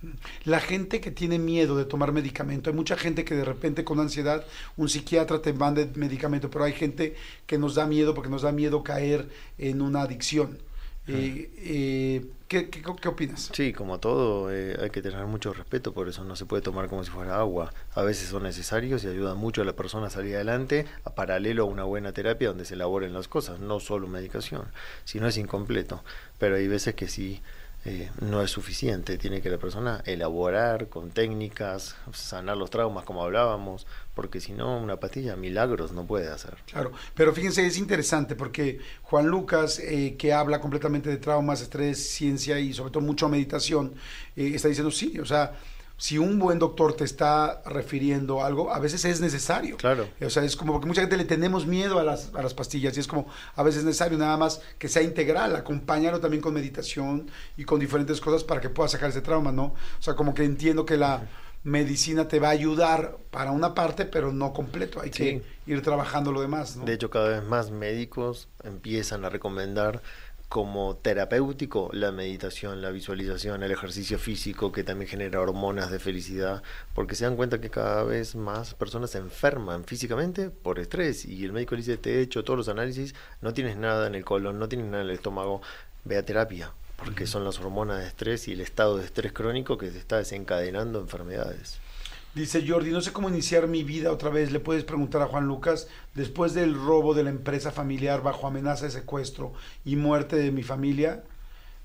La gente que tiene miedo de tomar medicamento, hay mucha gente que de repente con ansiedad un psiquiatra te manda medicamento, pero hay gente que nos da miedo porque nos da miedo caer en una adicción. Eh, eh, ¿qué, qué, qué opinas? Sí, como todo, eh, hay que tener mucho respeto, por eso no se puede tomar como si fuera agua. A veces son necesarios y ayudan mucho a la persona a salir adelante, a paralelo a una buena terapia donde se elaboren las cosas, no solo medicación, si no es incompleto. Pero hay veces que sí eh, no es suficiente, tiene que la persona elaborar con técnicas, sanar los traumas como hablábamos, porque si no, una pastilla milagros no puede hacer. Claro, pero fíjense, es interesante porque Juan Lucas, eh, que habla completamente de traumas, estrés, ciencia y sobre todo mucho meditación, eh, está diciendo sí, o sea, si un buen doctor te está refiriendo algo, a veces es necesario. Claro. O sea, es como porque mucha gente le tenemos miedo a las, a las pastillas y es como a veces es necesario nada más que sea integral, acompañarlo también con meditación y con diferentes cosas para que pueda sacar ese trauma, ¿no? O sea, como que entiendo que la medicina te va a ayudar para una parte, pero no completo. Hay Sí. que ir trabajando lo demás, ¿no? De hecho, cada vez más médicos empiezan a recomendar como terapéutico la meditación, la visualización, el ejercicio físico que también genera hormonas de felicidad, porque se dan cuenta que cada vez más personas se enferman físicamente por estrés y el médico le dice, te he hecho todos los análisis, no tienes nada en el colon, no tienes nada en el estómago, ve a terapia, porque son las hormonas de estrés y el estado de estrés crónico que te está desencadenando enfermedades. Dice Jordi, no sé cómo iniciar mi vida otra vez. Le puedes preguntar a Juan Lucas, después del robo de la empresa familiar bajo amenaza de secuestro y muerte de mi familia,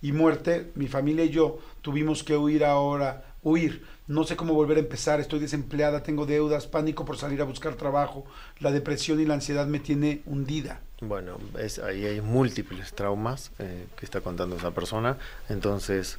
y muerte, mi familia y yo tuvimos que huir ahora, huir. No sé cómo volver a empezar, estoy desempleada, tengo deudas, pánico por salir a buscar trabajo, la depresión y la ansiedad me tiene hundida. Bueno, es, ahí hay múltiples traumas eh, que está contando esa persona, entonces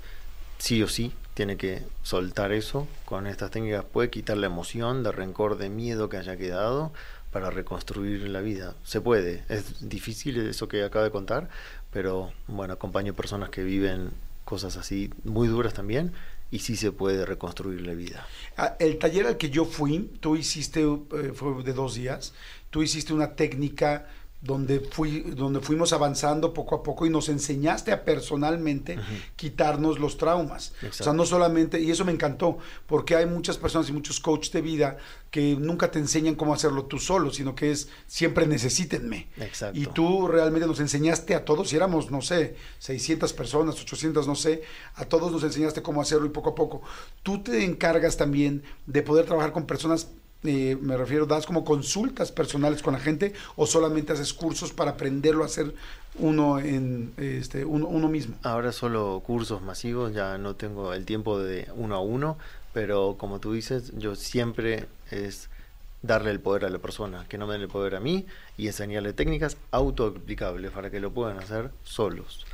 sí o sí tiene que soltar eso con estas técnicas, puede quitar la emoción de rencor, de miedo que haya quedado para reconstruir la vida. Se puede, es difícil eso que acaba de contar, pero bueno, acompaño personas que viven cosas así muy duras también y sí se puede reconstruir la vida. Ah, El taller al que yo fui, tú hiciste, eh, fue de dos días, tú hiciste una técnica donde, fui, donde fuimos avanzando poco a poco y nos enseñaste a personalmente quitarnos los traumas. O sea, no solamente, y eso me encantó, porque hay muchas personas y muchos coaches de vida que nunca te enseñan cómo hacerlo tú solo, sino que es siempre necesítenme. Exacto. Y tú realmente nos enseñaste a todos, y éramos, no sé, 600 personas, 800, no sé, a todos nos enseñaste cómo hacerlo y poco a poco. Tú te encargas también de poder trabajar con personas, eh, me refiero, das como consultas personales con la gente o solamente haces cursos para aprenderlo a hacer uno en este uno, uno mismo. Ahora solo cursos masivos, ya no tengo el tiempo de uno a uno, pero como tú dices, yo siempre es darle el poder a la persona, que no me den el poder a mí y enseñarle técnicas autoaplicables para que lo puedan hacer solos.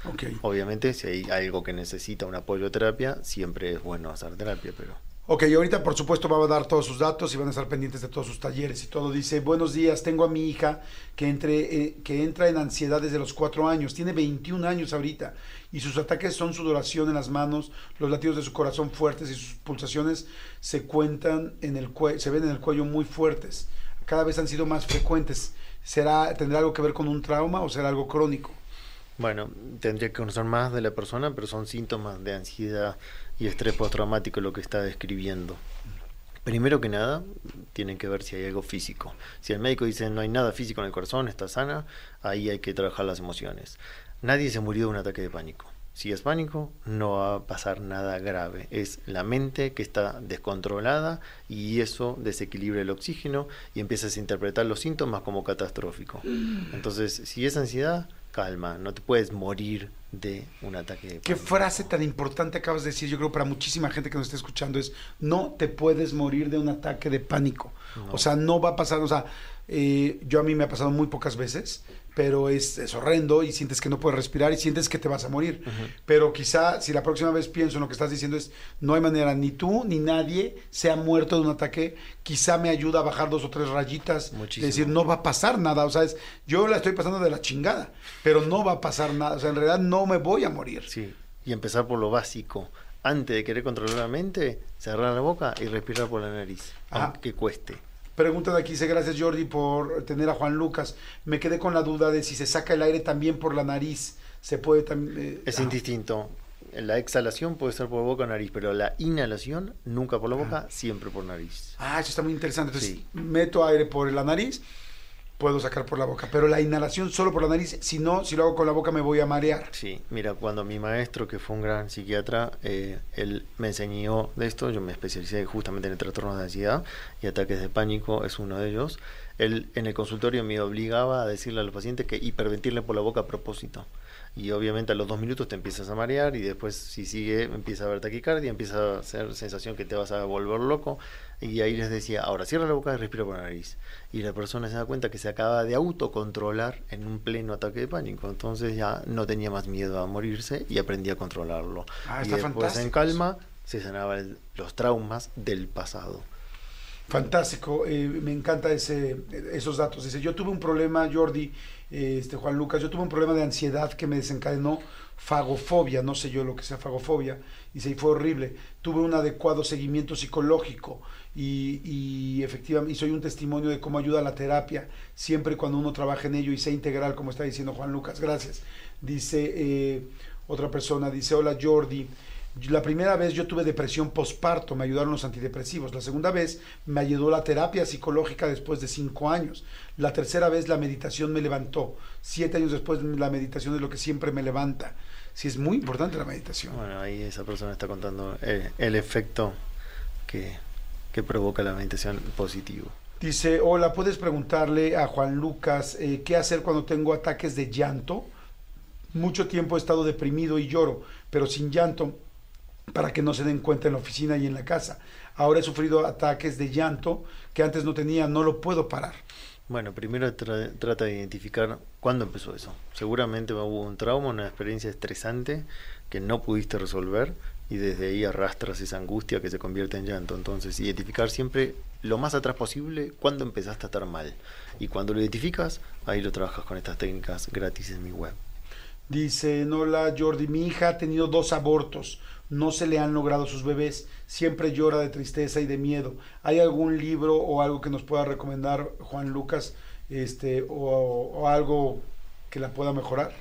Obviamente, si hay algo que necesita un apoyo terapia, siempre es bueno hacer terapia, pero Ok, y ahorita por supuesto va a dar todos sus datos y van a estar pendientes de todos sus talleres y todo. Dice, buenos días, tengo a mi hija que, entre, eh, que entra en ansiedad desde los cuatro años, tiene 21 años ahorita y sus ataques son sudoración en las manos, los latidos de su corazón fuertes y sus pulsaciones se cuentan en el se ven en el cuello muy fuertes. Cada vez han sido más frecuentes. ¿Será, ¿Tendrá algo que ver con un trauma o será algo crónico? Bueno, tendría que conocer más de la persona, pero son síntomas de ansiedad y estrés postraumático lo que está describiendo. Primero que nada, tienen que ver si hay algo físico. Si el médico dice no hay nada físico en el corazón, está sana, ahí hay que trabajar las emociones. Nadie se murió de un ataque de pánico. Si es pánico, no va a pasar nada grave. Es la mente que está descontrolada y eso desequilibra el oxígeno y empiezas a interpretar los síntomas como catastrófico. Entonces, si es ansiedad, calma, no te puedes morir de un ataque de ¿Qué frase tan importante acabas de decir? Yo creo para muchísima gente que nos está escuchando es, no te puedes morir de un ataque de pánico. No. O sea, no va a pasar, o sea, Eh, yo a mí me ha pasado muy pocas veces, pero es, es horrendo y sientes que no puedes respirar y sientes que te vas a morir. Pero quizá si la próxima vez pienso en lo que estás diciendo es, no hay manera, ni tú ni nadie se ha muerto de un ataque, quizá me ayuda a bajar dos o tres rayitas, Muchísimo. es decir, no va a pasar nada, o sea, es, yo la estoy pasando de la chingada, pero no va a pasar nada, o sea, en realidad no me voy a morir. Sí, y empezar por lo básico. Antes de querer controlar la mente, cerrar la boca y respirar por la nariz, aunque cueste. Pregunta de aquí, dice gracias Jordi por tener a Juan Lucas. Me quedé con la duda de si se saca el aire también por la nariz. Se puede también... Es ah, indistinto. La exhalación puede ser por boca o nariz, pero la inhalación nunca por la Ah. boca, siempre por nariz. Ah, eso está muy interesante. Entonces, Sí. meto aire por la nariz, puedo sacar por la boca. Pero la inhalación solo por la nariz, si no, si lo hago con la boca me voy a marear. Sí, mira, cuando mi maestro, que fue un gran psiquiatra, eh, él me enseñó de esto, yo me especialicé justamente en el trastorno de ansiedad y ataques de pánico es uno de ellos. Él en el consultorio me obligaba a decirle a los pacientes que hiperventirle por la boca a propósito. Y obviamente a los dos minutos te empiezas a marear y después si sigue empieza a haber taquicardia, empieza a hacer sensación que te vas a volver loco. Y ahí les decía, ahora cierra la boca y respira por la nariz. Y la persona se da cuenta que se acaba de autocontrolar en un pleno ataque de pánico. Entonces ya no tenía más miedo a morirse y aprendía a controlarlo. Ah, y está después fantástico en calma se sanaban los traumas del pasado. Fantástico, eh, me encanta ese, esos datos. Dice, yo tuve un problema, Jordi, este Juan Lucas, yo tuve un problema de ansiedad que me desencadenó fagofobia, no sé yo lo que sea fagofobia, y fue horrible. Tuve un adecuado seguimiento psicológico y, efectivamente, soy un testimonio de cómo ayuda la terapia, siempre cuando uno trabaja en ello y sea integral, como está diciendo Juan Lucas, gracias. Dice eh, otra persona, dice, hola Jordi, la primera vez yo tuve depresión posparto, me ayudaron los antidepresivos. La segunda vez me ayudó la terapia psicológica después de cinco años. La tercera vez la meditación me levantó. Siete años después la meditación es lo que siempre me levanta. Sí, es muy importante la meditación. Bueno, ahí esa persona está contando eh, el efecto que, que provoca la meditación positivo. Dice, hola, ¿puedes preguntarle a Juan Lucas eh, qué hacer cuando tengo ataques de llanto? Mucho tiempo he estado deprimido y lloro, pero sin llanto, para que no se den cuenta en la oficina y en la casa. Ahora he sufrido ataques de llanto que antes no tenía, no lo puedo parar. Bueno, primero tra- trata de identificar cuándo empezó eso. Seguramente hubo un trauma, una experiencia estresante que no pudiste resolver y desde ahí arrastras esa angustia que se convierte en llanto. Entonces, identificar siempre lo más atrás posible cuándo empezaste a estar mal. Y cuando lo identificas, ahí lo trabajas con estas técnicas gratis en mi web. Dice, hola Jordi, mi hija ha tenido dos abortos, no se le han logrado sus bebés, siempre llora de tristeza y de miedo. ¿Hay algún libro o algo que nos pueda recomendar Juan Lucas este, o, algo que la pueda mejorar?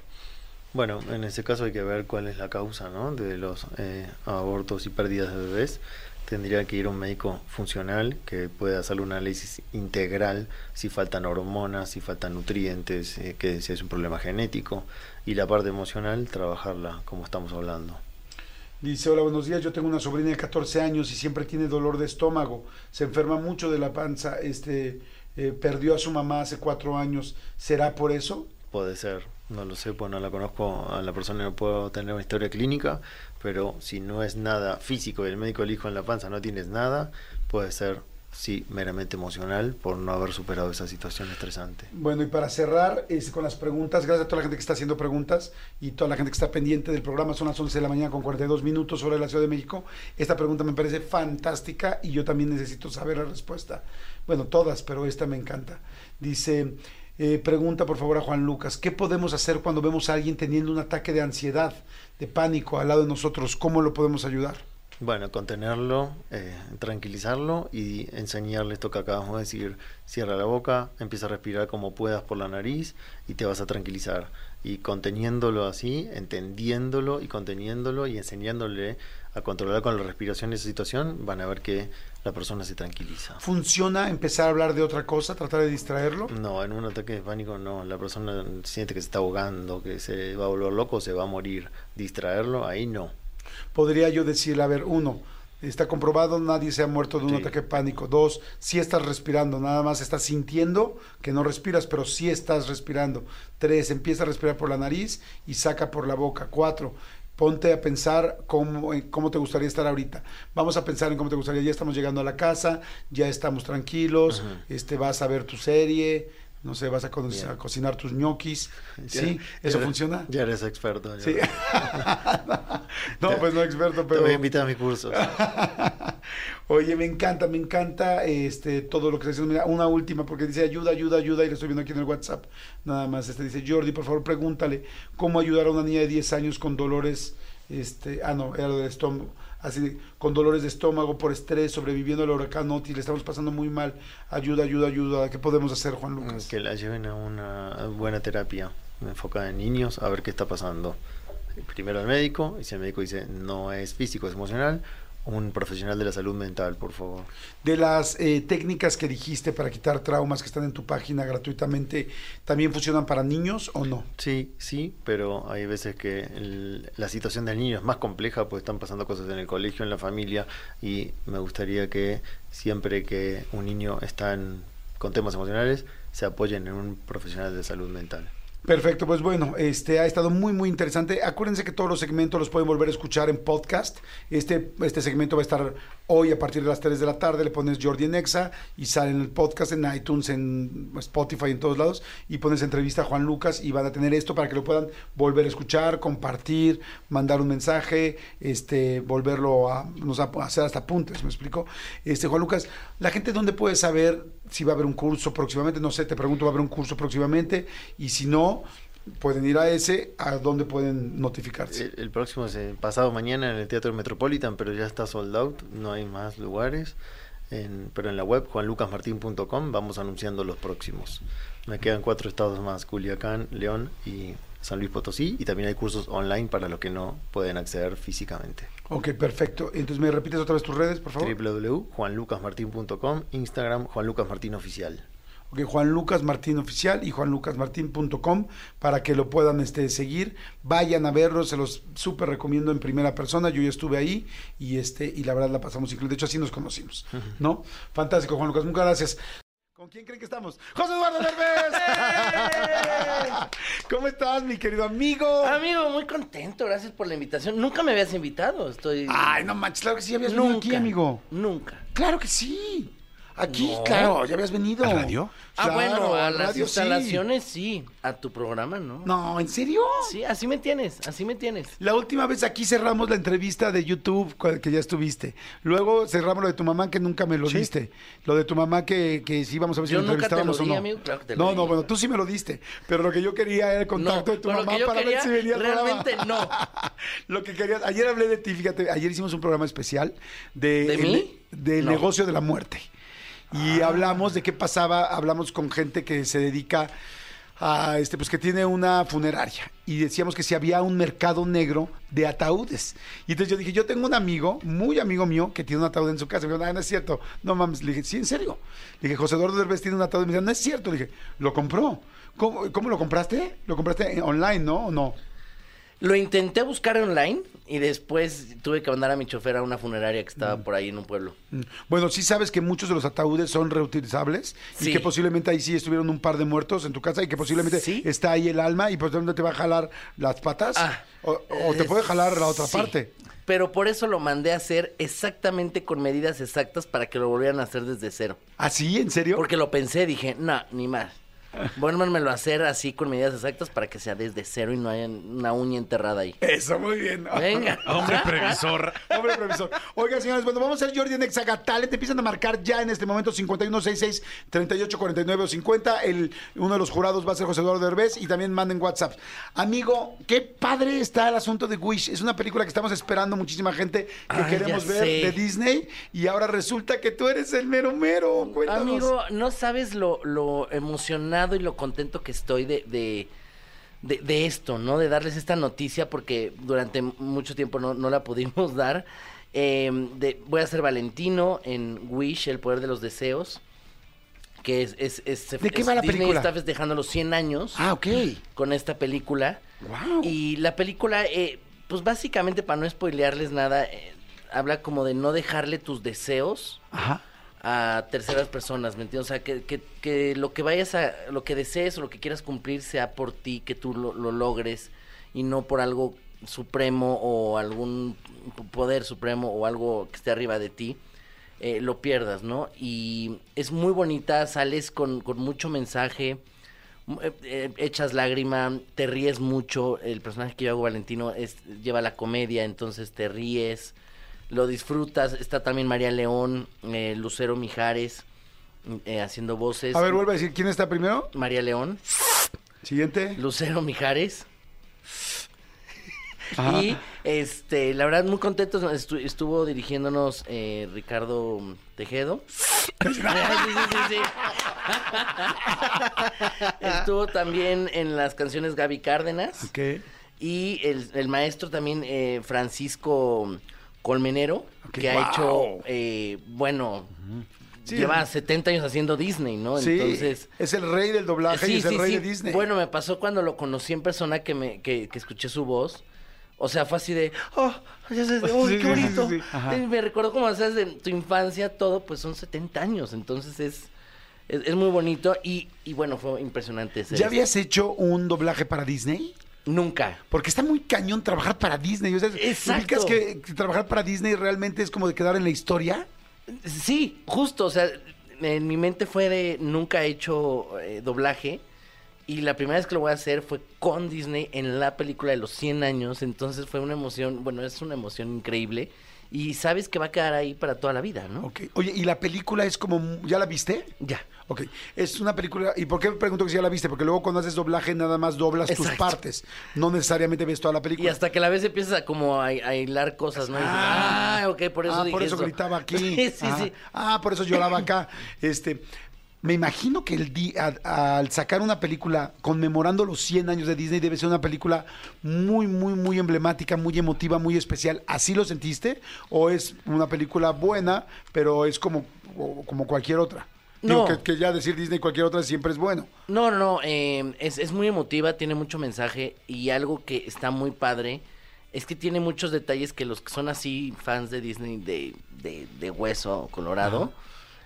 Bueno, en ese caso hay que ver cuál es la causa ¿no? de los eh, abortos y pérdidas de bebés. Tendría que ir un médico funcional que pueda hacer un análisis integral si faltan hormonas, si faltan nutrientes, eh, que si es un problema genético. Y la parte emocional, trabajarla como estamos hablando. Dice, hola, buenos días, yo tengo una sobrina de 14 años y siempre tiene dolor de estómago, se enferma mucho de la panza, este, eh, perdió a su mamá hace cuatro años, ¿será por eso? Puede ser, no lo sé, pues no la conozco a la persona, no puedo tener una historia clínica, pero si no es nada físico y el médico le dijo en la panza no tienes nada, puede ser, sí, meramente emocional por no haber superado esa situación estresante. Bueno, y para cerrar es, con las preguntas, gracias a toda la gente que está haciendo preguntas y toda la gente que está pendiente del programa, son las 11 de la mañana con 42 minutos de la Ciudad de México. Esta pregunta me parece fantástica y yo también necesito saber la respuesta. Bueno, todas, pero esta me encanta. Dice, eh, pregunta por favor a Juan Lucas, ¿qué podemos hacer cuando vemos a alguien teniendo un ataque de ansiedad, de pánico al lado de nosotros? ¿Cómo lo podemos ayudar? Bueno, contenerlo, eh, tranquilizarlo y enseñarle esto que acabamos de decir. Cierra la boca, empieza a respirar como puedas por la nariz y te vas a tranquilizar. Y conteniéndolo así, entendiéndolo y conteniéndolo y enseñándole a controlar con la respiración esa situación, van a ver que la persona se tranquiliza. ¿Funciona empezar a hablar de otra cosa, tratar de distraerlo? No, en un ataque de pánico no, la persona siente que se está ahogando, que se va a volver loco, se va a morir. Distraerlo, ahí no. Podría yo decirle, a ver, uno, está comprobado, nadie se ha muerto de un Sí. ataque de pánico. Dos, sí estás respirando, nada más estás sintiendo que no respiras, pero sí estás respirando. Tres, empieza a respirar por la nariz y saca por la boca. Cuatro, ponte a pensar cómo, en cómo te gustaría estar ahorita. Vamos a pensar en cómo te gustaría. Ya estamos llegando a la casa, ya estamos tranquilos, este, vas a ver tu serie, no sé, vas a, co- Bien. a cocinar tus ñoquis. ¿Sí? Ya- ¿Eso ya- funciona? Ya eres experto. ya Sí. no, pues no experto, Te pero... voy a invitar a mis cursos. Oye, me encanta, me encanta este todo lo que está diciendo. Mira, una última, porque dice ayuda, ayuda, ayuda, y lo estoy viendo aquí en el WhatsApp. Nada más, este dice, Jordi, por favor, pregúntale cómo ayudar a una niña de 10 años con dolores, este, ah, no, era lo del estómago, así, con dolores de estómago por estrés, sobreviviendo al huracán Otis, le estamos pasando muy mal. Ayuda, ayuda, ayuda. ¿Qué podemos hacer, Juan Lucas? que la lleven a una buena terapia enfocada en niños, a ver qué está pasando. Primero al médico, y si el médico dice no es físico, es emocional, un profesional de la salud mental, por favor. De las eh, técnicas que dijiste para quitar traumas que están en tu página gratuitamente, ¿también funcionan para niños o no? Sí, sí, pero hay veces que el- la situación del niño es más compleja, pues están pasando cosas en el colegio, en la familia, y me gustaría que siempre que un niño está en- con temas emocionales, se apoyen en un profesional de salud mental. Perfecto, pues bueno, este ha estado muy muy interesante. Acuérdense que todos los segmentos los pueden volver a escuchar en podcast. Este, este segmento va a estar hoy a partir de las 3 de la tarde. Le pones Jordi en Exa y sale en el podcast, en iTunes, en Spotify, en todos lados. Y pones entrevista a Juan Lucas y van a tener esto para que lo puedan volver a escuchar, compartir, mandar un mensaje, este, volverlo a, nos a hacer hasta apuntes, ¿me explico? Este, Juan Lucas, la gente dónde puede saber si va a haber un curso próximamente, no sé, te pregunto, va a haber un curso próximamente y si no, pueden ir a ese, a dónde pueden notificarse. El, el próximo es el pasado mañana en el Teatro Metropolitan, pero ya está sold out, no hay más lugares. En- pero en la web juanlucasmartin.com vamos anunciando los próximos. Me quedan cuatro estados más, Culiacán, León y San Luis Potosí. Y también hay cursos online para los que no pueden acceder físicamente. Ok, perfecto. Entonces, ¿me repites otra vez tus redes, por favor? www.juanlucasmartin.com, Instagram Juan Lucas Martín Oficial. Ok, Juan Lucas Martín Oficial y juanlucasmartín.com para que lo puedan este, seguir. Vayan a verlo, se los súper recomiendo en primera persona. Yo ya estuve ahí y este y la verdad la pasamos increíble. De hecho, así nos conocimos, ¿no? Fantástico, Juan Lucas. Muchas gracias. ¿Con quién creen que estamos? ¡José Eduardo Derbez! ¿Cómo estás, mi querido amigo? Amigo, muy contento, gracias por la invitación. Nunca me habías invitado, estoy... Ay, no manches, claro que sí, habías venido aquí, amigo. Nunca. Claro que sí. Aquí, No. claro, ya habías venido. ¿A radio? Ah, Claro, bueno, a las radio instalaciones sí. A tu programa, ¿no? No, ¿en serio? Sí, así me tienes, así me tienes. La última vez aquí cerramos la entrevista de YouTube que ya estuviste. Luego cerramos lo de tu mamá que nunca me lo diste. Lo de tu mamá que, que sí vamos a ver si Yo lo nunca te lo entrevistábamos o di, no. amigo, claro que te lo no, di. no, bueno, tú sí me lo diste. Pero lo que yo quería era el contacto No, de tu mamá para ver si venía realmente no. lo que querías. Ayer hablé de ti, fíjate. Ayer hicimos un programa especial de, ¿De el- mí? del No. Ah. negocio de la muerte. Y hablamos de qué pasaba, hablamos con gente que se dedica a este, pues que tiene una funeraria. Y decíamos que si había un mercado negro de ataúdes. Y entonces yo dije, yo tengo un amigo, muy amigo mío, que tiene un ataúd en su casa. Me dijo, "Ah, no es cierto. No mames. Le dije, sí, en serio. Le dije, José Eduardo Derbez tiene un ataúd. Me dijo, no es cierto. Le dije, lo compró. ¿Cómo, cómo lo compraste? ¿Lo compraste online, no? ¿O no? Lo intenté buscar online y después tuve que mandar a mi chofer a una funeraria que estaba por ahí en un pueblo. Mm. Bueno, sí sabes que muchos de los ataúdes son reutilizables y que posiblemente ahí sí estuvieron un par de muertos en tu casa y que posiblemente Sí. está ahí el alma y posiblemente te va a jalar las patas Ah, o, o te puede jalar la otra Sí. parte. Pero por eso lo mandé a hacer exactamente con medidas exactas para que lo volvieran a hacer desde cero. ¿Ah, sí? ¿En serio? Porque lo pensé, dije, no, ni más. Vuélvanmelo a hacer así con medidas exactas para que sea desde cero y no haya una uña enterrada ahí. Eso, muy bien. Venga. Hombre previsor. Hombre, profesor. Oiga, señores, bueno, vamos a hacer Jordi en Exagatale. Te empiezan a marcar ya en este momento 5166 3849 o 50. El, uno de los jurados va a ser José Eduardo Derbez y también manden WhatsApp. Amigo, qué padre está el asunto de Wish. Es una película que estamos esperando muchísima gente que Ay, queremos ver sé. de Disney y ahora resulta que tú eres el mero mero. Cuéntanos. Amigo, no sabes lo, lo emocionado y lo contento que estoy de, de, de- de esto, ¿no? De darles esta noticia porque durante mucho tiempo no, no la pudimos dar. Eh, de- voy a ser Valentino en Wish, El Poder de los Deseos. Que es, es, es- ¿De qué es- va la Disney película? está festejando los 100 años Ah, ok. con esta película. Wow. Y la película, eh, pues básicamente para no spoilearles nada, eh, habla como de no dejarle tus deseos Ajá. A terceras personas, ¿me entiendes? O sea, que, que, que lo que vayas a, lo que desees o lo que quieras cumplir sea por ti, que tú lo, lo logres y no por algo supremo o algún poder supremo o algo que esté arriba de ti, eh, lo pierdas, ¿no? Y es muy bonita, sales con, con mucho mensaje, eh, eh, echas lágrima, te ríes mucho, el personaje que yo hago, Valentino, lleva la comedia, entonces te ríes, lo disfrutas, está también María León, eh, Lucero Mijares, eh, haciendo voces. A ver, vuelve a decir, ¿quién está primero? María León, Siguiente. Lucero Mijares. Y este, la verdad, muy contentos. estu- estuvo dirigiéndonos eh, Ricardo Tejedo. Sí, sí, sí, sí. estuvo también en las canciones Gaby Cárdenas. Ok. Y el, el maestro también, eh, Francisco Colmenero, que ha hecho, eh, bueno, Sí, lleva es- 70 años haciendo Disney, ¿no? Sí, Entonces. es el rey del doblaje y es el rey de Disney. Bueno, me pasó cuando lo conocí en persona que me que, que escuché su voz. O sea, fue así de, oh, ya sé, oh, Sí, qué sí, bonito. sí, sí, me recuerdo como haces de tu infancia, todo, pues son 70 años. Entonces es, es, es muy bonito y, y bueno, fue impresionante. ¿Ya habías hecho un doblaje para Disney? Nunca. Porque está muy cañón trabajar para Disney. O sea, Exacto. ¿ubicas que, que trabajar para Disney realmente es como de quedar en la historia? Sí, justo, o sea, en mi mente fue de nunca he hecho eh, doblaje y la primera vez que lo voy a hacer fue con Disney en la película de los 100 años, entonces fue una emoción, bueno, es una emoción increíble y sabes que va a quedar ahí para toda la vida, ¿no? Ok. Oye, ¿y la película es como... ¿Ya la viste? Ya. Ok, es una película. ¿Y por qué me pregunto que si ya la viste? Porque luego cuando haces doblaje nada más doblas tus partes. No necesariamente ves toda la Y película. hasta que la vez empiezas a como a, a hilar cosas, ¿no? Y dices, Ah. Ah, ok, por eso ah, dije por eso eso". gritaba aquí. Sí, sí, ah, sí. ah, por eso lloraba acá. Este, me imagino que el di- a- al sacar una película conmemorando los 100 años de Disney debe ser una película muy, muy, muy emblemática, muy emotiva, muy especial. ¿Así lo sentiste? ¿O es una película buena, pero es como, como cualquier otra? Digo, No. que, que ya decir Disney cualquier otra siempre es bueno. No, no, no, eh, es, es muy emotiva, tiene mucho mensaje y algo que está muy padre es que tiene muchos detalles que los que son así fans de Disney de, de, de hueso colorado,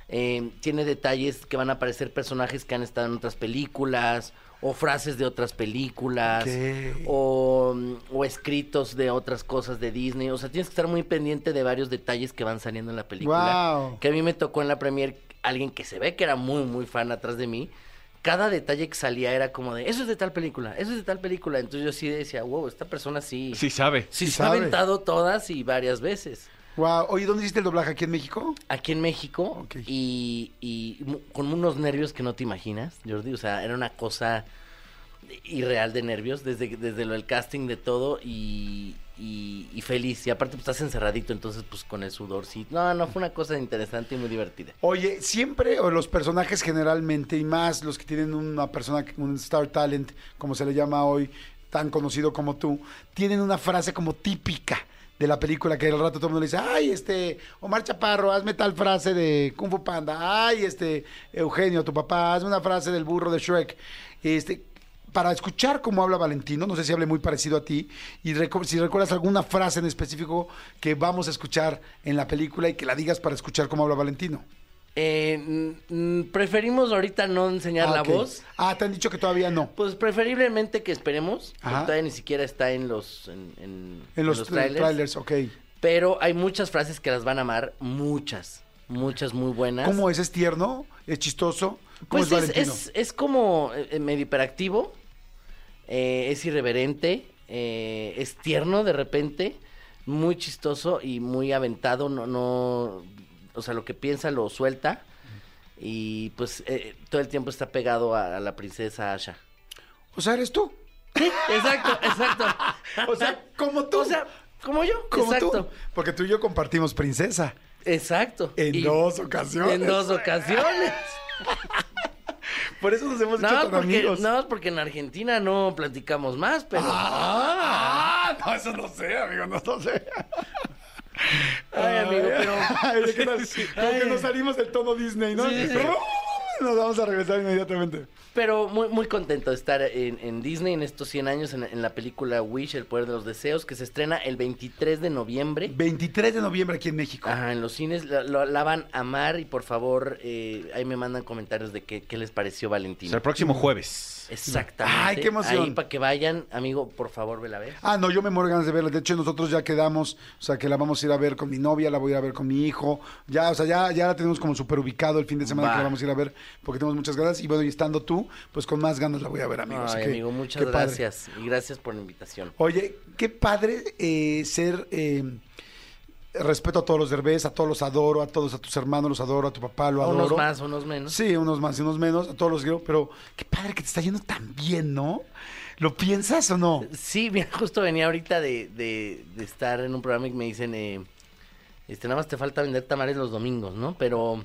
eh, tiene detalles que van a aparecer personajes que han estado en otras películas o frases de otras películas Ok. o, o escritos de otras cosas de Disney. O sea, tienes que estar muy pendiente de varios detalles que van saliendo en la película. Que a mí me tocó en la premier alguien que se ve que era muy, muy fan atrás de mí. Cada detalle que salía era como de, eso es de tal película, eso es de tal película. Entonces yo sí decía, wow, esta persona sí, Sí sabe. sí Sí se ha sabe. aventado todas y varias veces. Wow. Oye, ¿dónde hiciste el doblaje? ¿Aquí en México? Aquí en México y, y con unos nervios que no te imaginas, Jordi. O sea, era una cosa irreal de nervios desde, desde lo del casting de todo y, y, y feliz. Y aparte pues estás encerradito, entonces pues con el sudor, sí. No, no, fue una cosa interesante y muy divertida. Oye, siempre, o los personajes generalmente, y más los que tienen una persona, un star talent, como se le llama hoy, tan conocido como tú, tienen una frase como típica de la película que al rato todo el mundo le dice, ay, este, Omar Chaparro, hazme tal frase de Kung Fu Panda, ay, este, Eugenio, tu papá, hazme una frase del burro de Shrek. Este, para escuchar cómo habla Valentino, no sé si hable muy parecido a ti, y si recuerdas alguna frase en específico que vamos a escuchar en la película y que la digas para escuchar cómo habla Valentino. Eh, preferimos ahorita no enseñar Ah, la voz. Ah, te han dicho que todavía no. Pues preferiblemente que esperemos. Ajá. Todavía ni siquiera está en los, en, en- En los, trailers. trailers. ok. Pero hay muchas frases que las van a amar. Muchas. Muchas muy buenas. ¿Cómo es? ¿Es tierno? ¿Es chistoso? ¿Cómo Pues es es, Valentino? es, es como eh, medio hiperactivo. eh, es irreverente. eh, es tierno de repente. Muy chistoso y muy aventado. No, no. O sea, lo que piensa lo suelta. Y pues eh, todo el tiempo está pegado a, a la princesa Asha. O sea, ¿eres tú? Exacto, exacto. O sea, como tú. O sea, como yo. como exacto. tú. Porque tú y yo compartimos princesa. Exacto. En Y- dos ocasiones. En dos ocasiones. Por eso nos hemos Nada hecho más, tan porque, amigos. nada más porque en Argentina no platicamos más, pero. Ah, no, eso no sé, amigo, no, no sé. Ay, amigo, pero. Ay, ¿de qué tal? Como que nos salimos del tono Disney, ¿no? Sí, sí, sí. Nos vamos a regresar inmediatamente. Pero muy, muy contento de estar en, en Disney en estos 100 años, en, en la película Wish, El Poder de los Deseos, que se estrena el 23 de noviembre. 23 de noviembre aquí en México. Ajá, en los cines la, lo- la van a amar y por favor, eh, ahí me mandan comentarios de qué, qué les pareció O sea, Valentina. el próximo jueves. Exactamente. Ay, qué emoción. Ahí para que vayan, amigo, por favor, vela a ver. Ah, no, yo me muero ganas de verla. De hecho, nosotros ya quedamos, o sea, que la vamos a ir a ver con mi novia, la voy a ir a ver con mi hijo. Ya, o sea, ya, ya la tenemos como súper ubicado el fin de semana Va. que la vamos a ir a ver porque tenemos muchas ganas. Y bueno, y estando tú, pues con más ganas la voy a ver, amigo. Así Ay, que, amigo, muchas padre. gracias. Y gracias por la invitación. Oye, qué padre eh, ser. eh, respeto a todos los derbés, a todos los adoro, a todos, a tus hermanos los adoro, a tu papá lo adoro. Unos más, unos menos. Sí, unos más y unos menos, a todos los quiero, pero qué padre que te está yendo tan bien, ¿no? ¿Lo piensas o no? Sí, mira, justo venía ahorita de, de- de estar en un programa y me dicen, eh, este, nada más te falta vender tamales los domingos, ¿no? Pero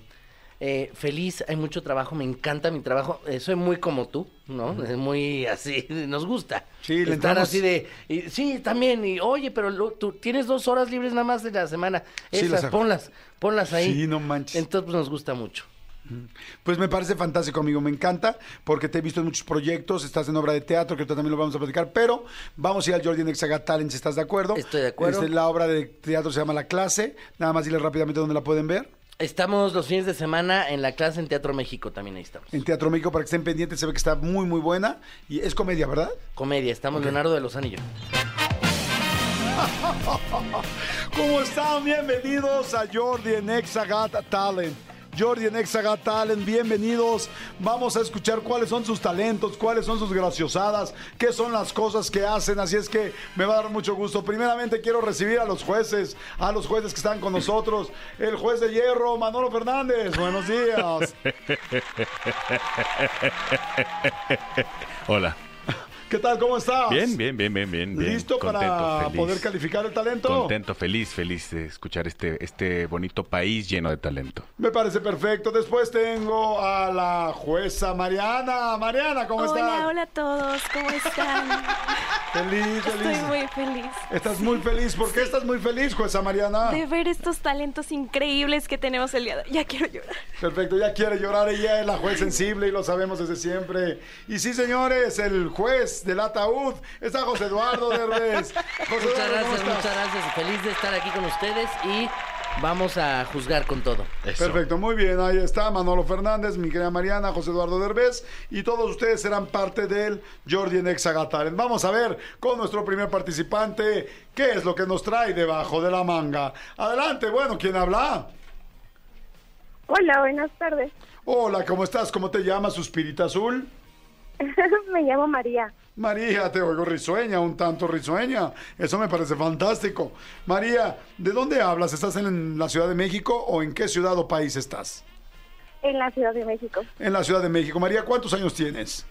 eh, feliz, hay mucho trabajo, me encanta mi trabajo, eh, soy muy como tú, ¿no? Es muy así, nos gusta. Sí, le Estar así de, y, sí, también, y oye, pero lo- tú tienes dos horas libres nada más de la semana, Sí, esas, las ponlas, ponlas ahí. Sí, no manches. Entonces, pues nos gusta mucho. Pues me parece fantástico, amigo, me encanta, porque te he visto en muchos proyectos, estás en obra de teatro, que también lo vamos a platicar, pero vamos a ir al Jordi Nexaga Talent, si estás de acuerdo. Estoy de acuerdo. Este, la obra de teatro se llama La Clase, nada más dile rápidamente dónde la pueden ver. Estamos los fines de semana en la clase en Teatro México, también ahí estamos. En Teatro México, para que estén pendientes, se ve que está muy, muy buena, y es comedia, ¿verdad? Comedia, estamos Leonardo de los Anillos. ¿Cómo están? Bienvenidos a Jordi en Exagat Talent. Jordi en Exagat Talent, bienvenidos. Vamos a escuchar cuáles son sus talentos, cuáles son sus graciosadas, qué son las cosas que hacen. Así es que me va a dar mucho gusto. Primeramente quiero recibir a los jueces, a los jueces que están con nosotros. El juez de hierro, Manolo Fernández. Buenos días. Hola. ¿Qué tal? ¿Cómo estás? Bien, bien, bien, bien, bien. bien. ¿Listo para feliz. poder calificar el talento? Contento, feliz, feliz de escuchar este, este bonito país lleno de talento. Me parece perfecto. Después tengo a la jueza Mariana. Mariana, ¿cómo hola, estás? hola a todos, ¿cómo están? Feliz, Estoy feliz. muy feliz Estás muy feliz. ¿Por qué estás muy feliz, jueza Mariana? de ver estos talentos increíbles que tenemos el día de hoy. Ya quiero llorar. Perfecto, ya quiere llorar. Ella es la juez sensible y lo sabemos desde siempre. Y sí, señores, el juez del ataúd está José Eduardo Derbez. José Muchas Eduardo, ¿cómo gracias, muchas gracias. Feliz de estar aquí con ustedes y vamos a juzgar con todo. Perfecto, muy bien. Ahí está Manolo Fernández, mi querida Mariana, José Eduardo Derbez y todos ustedes serán parte del Jordi en Exaga Talent. Vamos a ver con nuestro primer participante qué es lo que nos trae debajo de la manga. Adelante, bueno, ¿quién habla? Hola, buenas tardes. Hola, ¿cómo estás? ¿Cómo te llamas, Suspirita Azul? Me llamo María. María, te oigo risueña, un tanto risueña. Eso me parece fantástico. María, ¿de dónde hablas? ¿Estás en la Ciudad de México o en qué ciudad o país estás? En la Ciudad de México. En la Ciudad de México. María, ¿cuántos años tienes?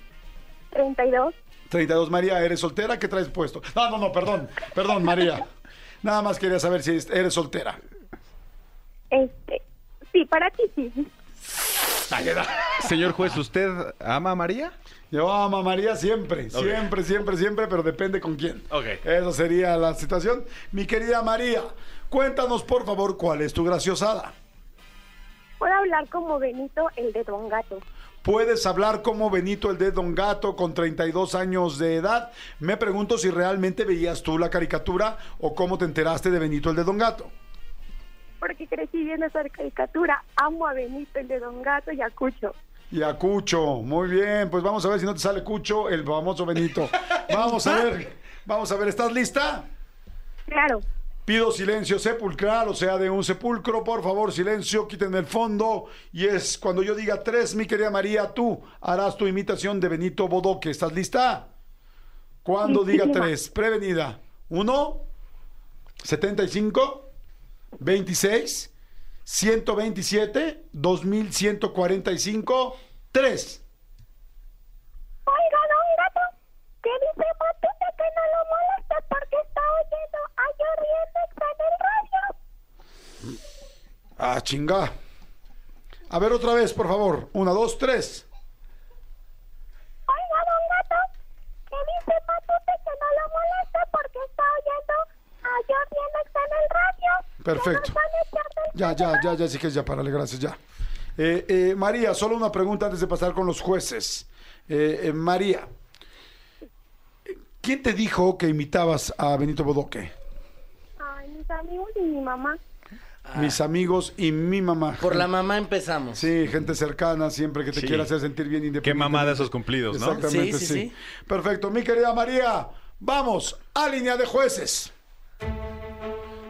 32. 32, María, ¿eres soltera? ¿Qué traes puesto? No, no, no, perdón, perdón, María. Nada más quería saber si eres soltera. Este, sí, para ti sí. Señor juez, ¿usted ama a María? Yo amo a María siempre, siempre, siempre, siempre, pero depende con quién. Ok. Esa sería la situación. Mi querida María, cuéntanos por favor cuál es tu graciosada. Puedo hablar como Benito, el de Don Gato. Puedes hablar como Benito el de Don Gato con 32 años de edad. Me pregunto si realmente veías tú la caricatura o cómo te enteraste de Benito el de Don Gato. Porque crecí viendo esa caricatura. Amo a Benito, el de Don Gato y a Cucho. Y a Cucho, muy bien, pues vamos a ver si no te sale Cucho, el famoso Benito. Vamos a ver, vamos a ver, ¿estás lista? Claro. Pido silencio sepulcral, o sea, de un sepulcro, por favor, silencio, quítenme el fondo. Y es cuando yo diga tres, mi querida María, tú harás tu imitación de Benito Bodoque. ¿Estás lista? Cuando diga tres, prevenida. Uno, 75, 26, 127, 2145, 3. Oiga, Don Gato, ¿qué dice Matute que no lo moleste porque está oyendo a Nexa en el radio? Ah, chinga. A ver otra vez, por favor. Una, dos, tres. Oiga, Don Gato, ¿qué dice Matute que no lo moleste porque está oyendo a Jordi Nexa en el radio? Perfecto. Ya, ya, ya, ya, sí que ya, párale, gracias, ya. Eh, eh, María, solo una pregunta antes de pasar con los jueces. Eh, eh, María, ¿quién te dijo que imitabas a Benito Bodoque? Ay, mis amigos y mi mamá. Mis amigos y mi mamá. Por la mamá empezamos. Sí, gente cercana, siempre que te Sí. quiera hacer sentir bien independiente. Qué mamada esos cumplidos, ¿no? Exactamente, Sí, sí, sí, sí. Perfecto. Mi querida María, vamos a línea de jueces.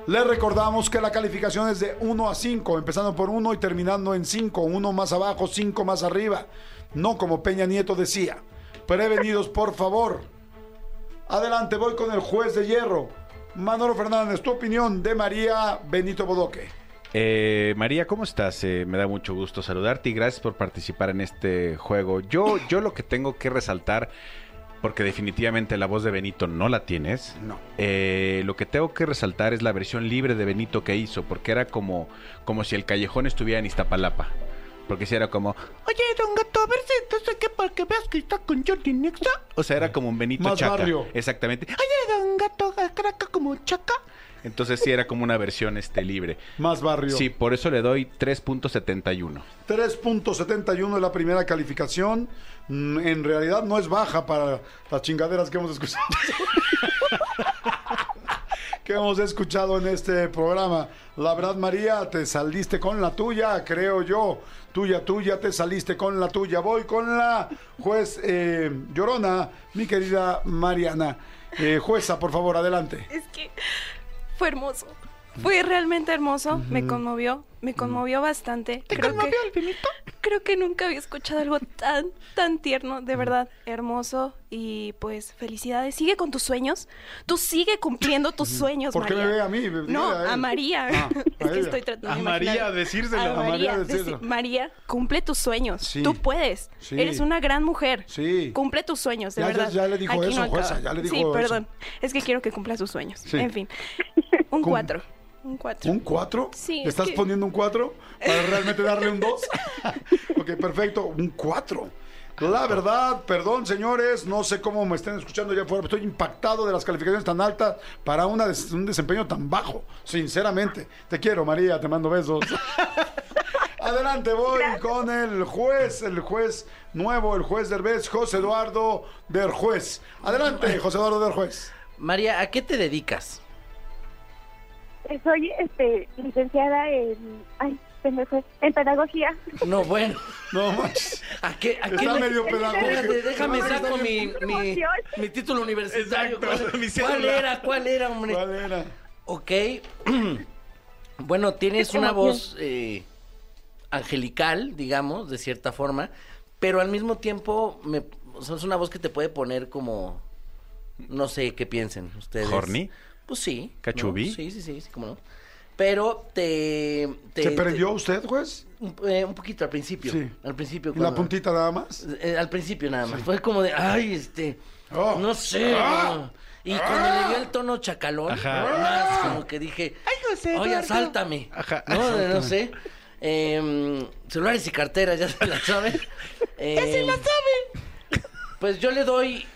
Les recordamos que la calificación es de 1 a 5, empezando por 1 y terminando en 5. Uno más abajo, 5 más arriba. No como Peña Nieto decía. Prevenidos, por favor. Adelante, voy con el juez de hierro. Manolo Fernández, tu opinión de María Benito Bodoque. Eh, María, ¿cómo estás? Eh, me da mucho gusto saludarte y gracias por participar en este juego. Yo, yo lo que tengo que resaltar, porque definitivamente la voz de Benito no la tienes. No. eh, lo que tengo que resaltar es la versión libre de Benito que hizo, porque era como, como si el callejón estuviera en Iztapalapa. Porque si era como, oye, don gato, a ver si entonces que para que veas que está con Jordi Nexa. O sea, era como un Benito Más Chaca. barrio. Exactamente. Oye, don gato, craca como Chaca. Entonces sí era como una versión este libre. Más barrio. Sí, por eso le doy 3.71. 3.71 es la primera calificación. Mm, En realidad no es baja para las chingaderas que hemos escuchado. que hemos escuchado en este programa. La verdad, María, te saliste con la tuya, creo yo. Tuya, tuya, te saliste con la tuya. Voy con la juez eh, Llorona, mi querida Mariana. Eh, jueza, por favor, adelante. Es que fue hermoso. Fue realmente hermoso. Me conmovió. Me conmovió bastante. ¿Te conmovió el Benito? Creo que nunca había escuchado algo tan, tan tierno. De verdad, hermoso. Y pues, felicidades. Sigue con tus sueños. Tú sigue cumpliendo tus sueños, ¿Por qué María. me ve a mí? No, a él. a María. Ah, a es que estoy tratando A de María decírselo. A A María María, decírselo. deci- María, cumple tus sueños. Sí. Tú puedes. Sí. Eres una gran mujer. Sí. Cumple tus sueños, de Ya- verdad. ya le dijo Aquí eso, no jueza, ya le dijo Sí, eso. perdón. Es que quiero que cumpla sus sueños. Sí. En fin. Un ¿Cómo? cuatro. Un cuatro. ¿Un 4? Sí, ¿Le es estás que- poniendo un 4 para realmente darle un 2? ok, perfecto, un 4. La verdad, perdón señores, no sé cómo me estén escuchando allá afuera, pero estoy impactado de las calificaciones tan altas para una des- un desempeño tan bajo, sinceramente. Te quiero, María, te mando besos. Adelante, voy con el juez, el juez nuevo, el juez del vez, José Eduardo del Juez. Adelante, José Eduardo del Juez. María, ¿a qué te dedicas? Soy este, licenciada en. Ay, se me fue. En pedagogía. No, bueno. No manches. ¿A qué, a qué Está le- medio pedagógico. Déjame saco mi, mi, mi título universitario. Exacto, ¿Cuál, era? ¿Cuál era, hombre? ¿Cuál era? Ok. bueno, tienes una voz eh, angelical, digamos, de cierta forma, pero al mismo tiempo me, o sea, es una voz que te puede poner como, no sé qué piensen ustedes. ¿Horny? Pues sí. ¿no? ¿Cachubí? Sí, sí, sí, sí, cómo no. Pero te... te- ¿Se te- prendió usted, juez? un, eh, un poquito al principio. Sí. Al principio. ¿Y la cuando- puntita nada más? eh, al principio nada más. Fue como de, ay, este. Oh. No sé. Ah. no. Y cuando le dio el tono chacalón, Ajá. más como que dije, Ay, José oye, Eduardo. asáltame. Ajá, No, De- no sé. Em, celulares y carteras, ya se la saben. ¡Ya se la Em, sabe! Pues yo le doy.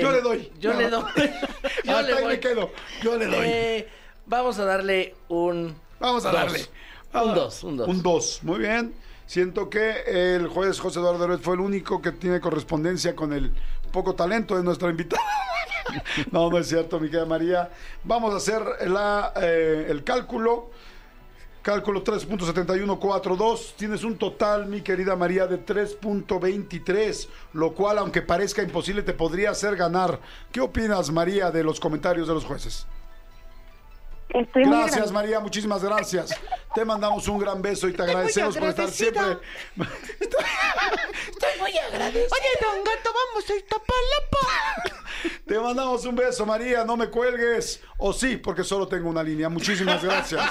Yo em, le doy. Yo No. le doy. yo Hasta le ahí me quedo. Yo le doy. Eh, vamos a darle un. Vamos a dos. darle. Un 2, un 2. Un 2. Muy bien. Siento que el juez José Eduardo Derbez fue el único que tiene correspondencia con el poco talento de nuestra invitada. no, no es cierto, mi querida María. Vamos a hacer la, eh, el cálculo. Cálculo 3.7142. Tienes un total, mi querida María, de 3.23, lo cual, aunque parezca imposible, te podría hacer ganar. ¿Qué opinas, María, de los comentarios de los jueces? Estoy Gracias. María, muchísimas gracias. Te mandamos un gran beso y te agradecemos por estar siempre. Estoy muy agradecida. Oye, don Gato, vamos a Iztapalapa. Te mandamos un beso, María, no me cuelgues. O sí, porque solo tengo una línea. Muchísimas gracias.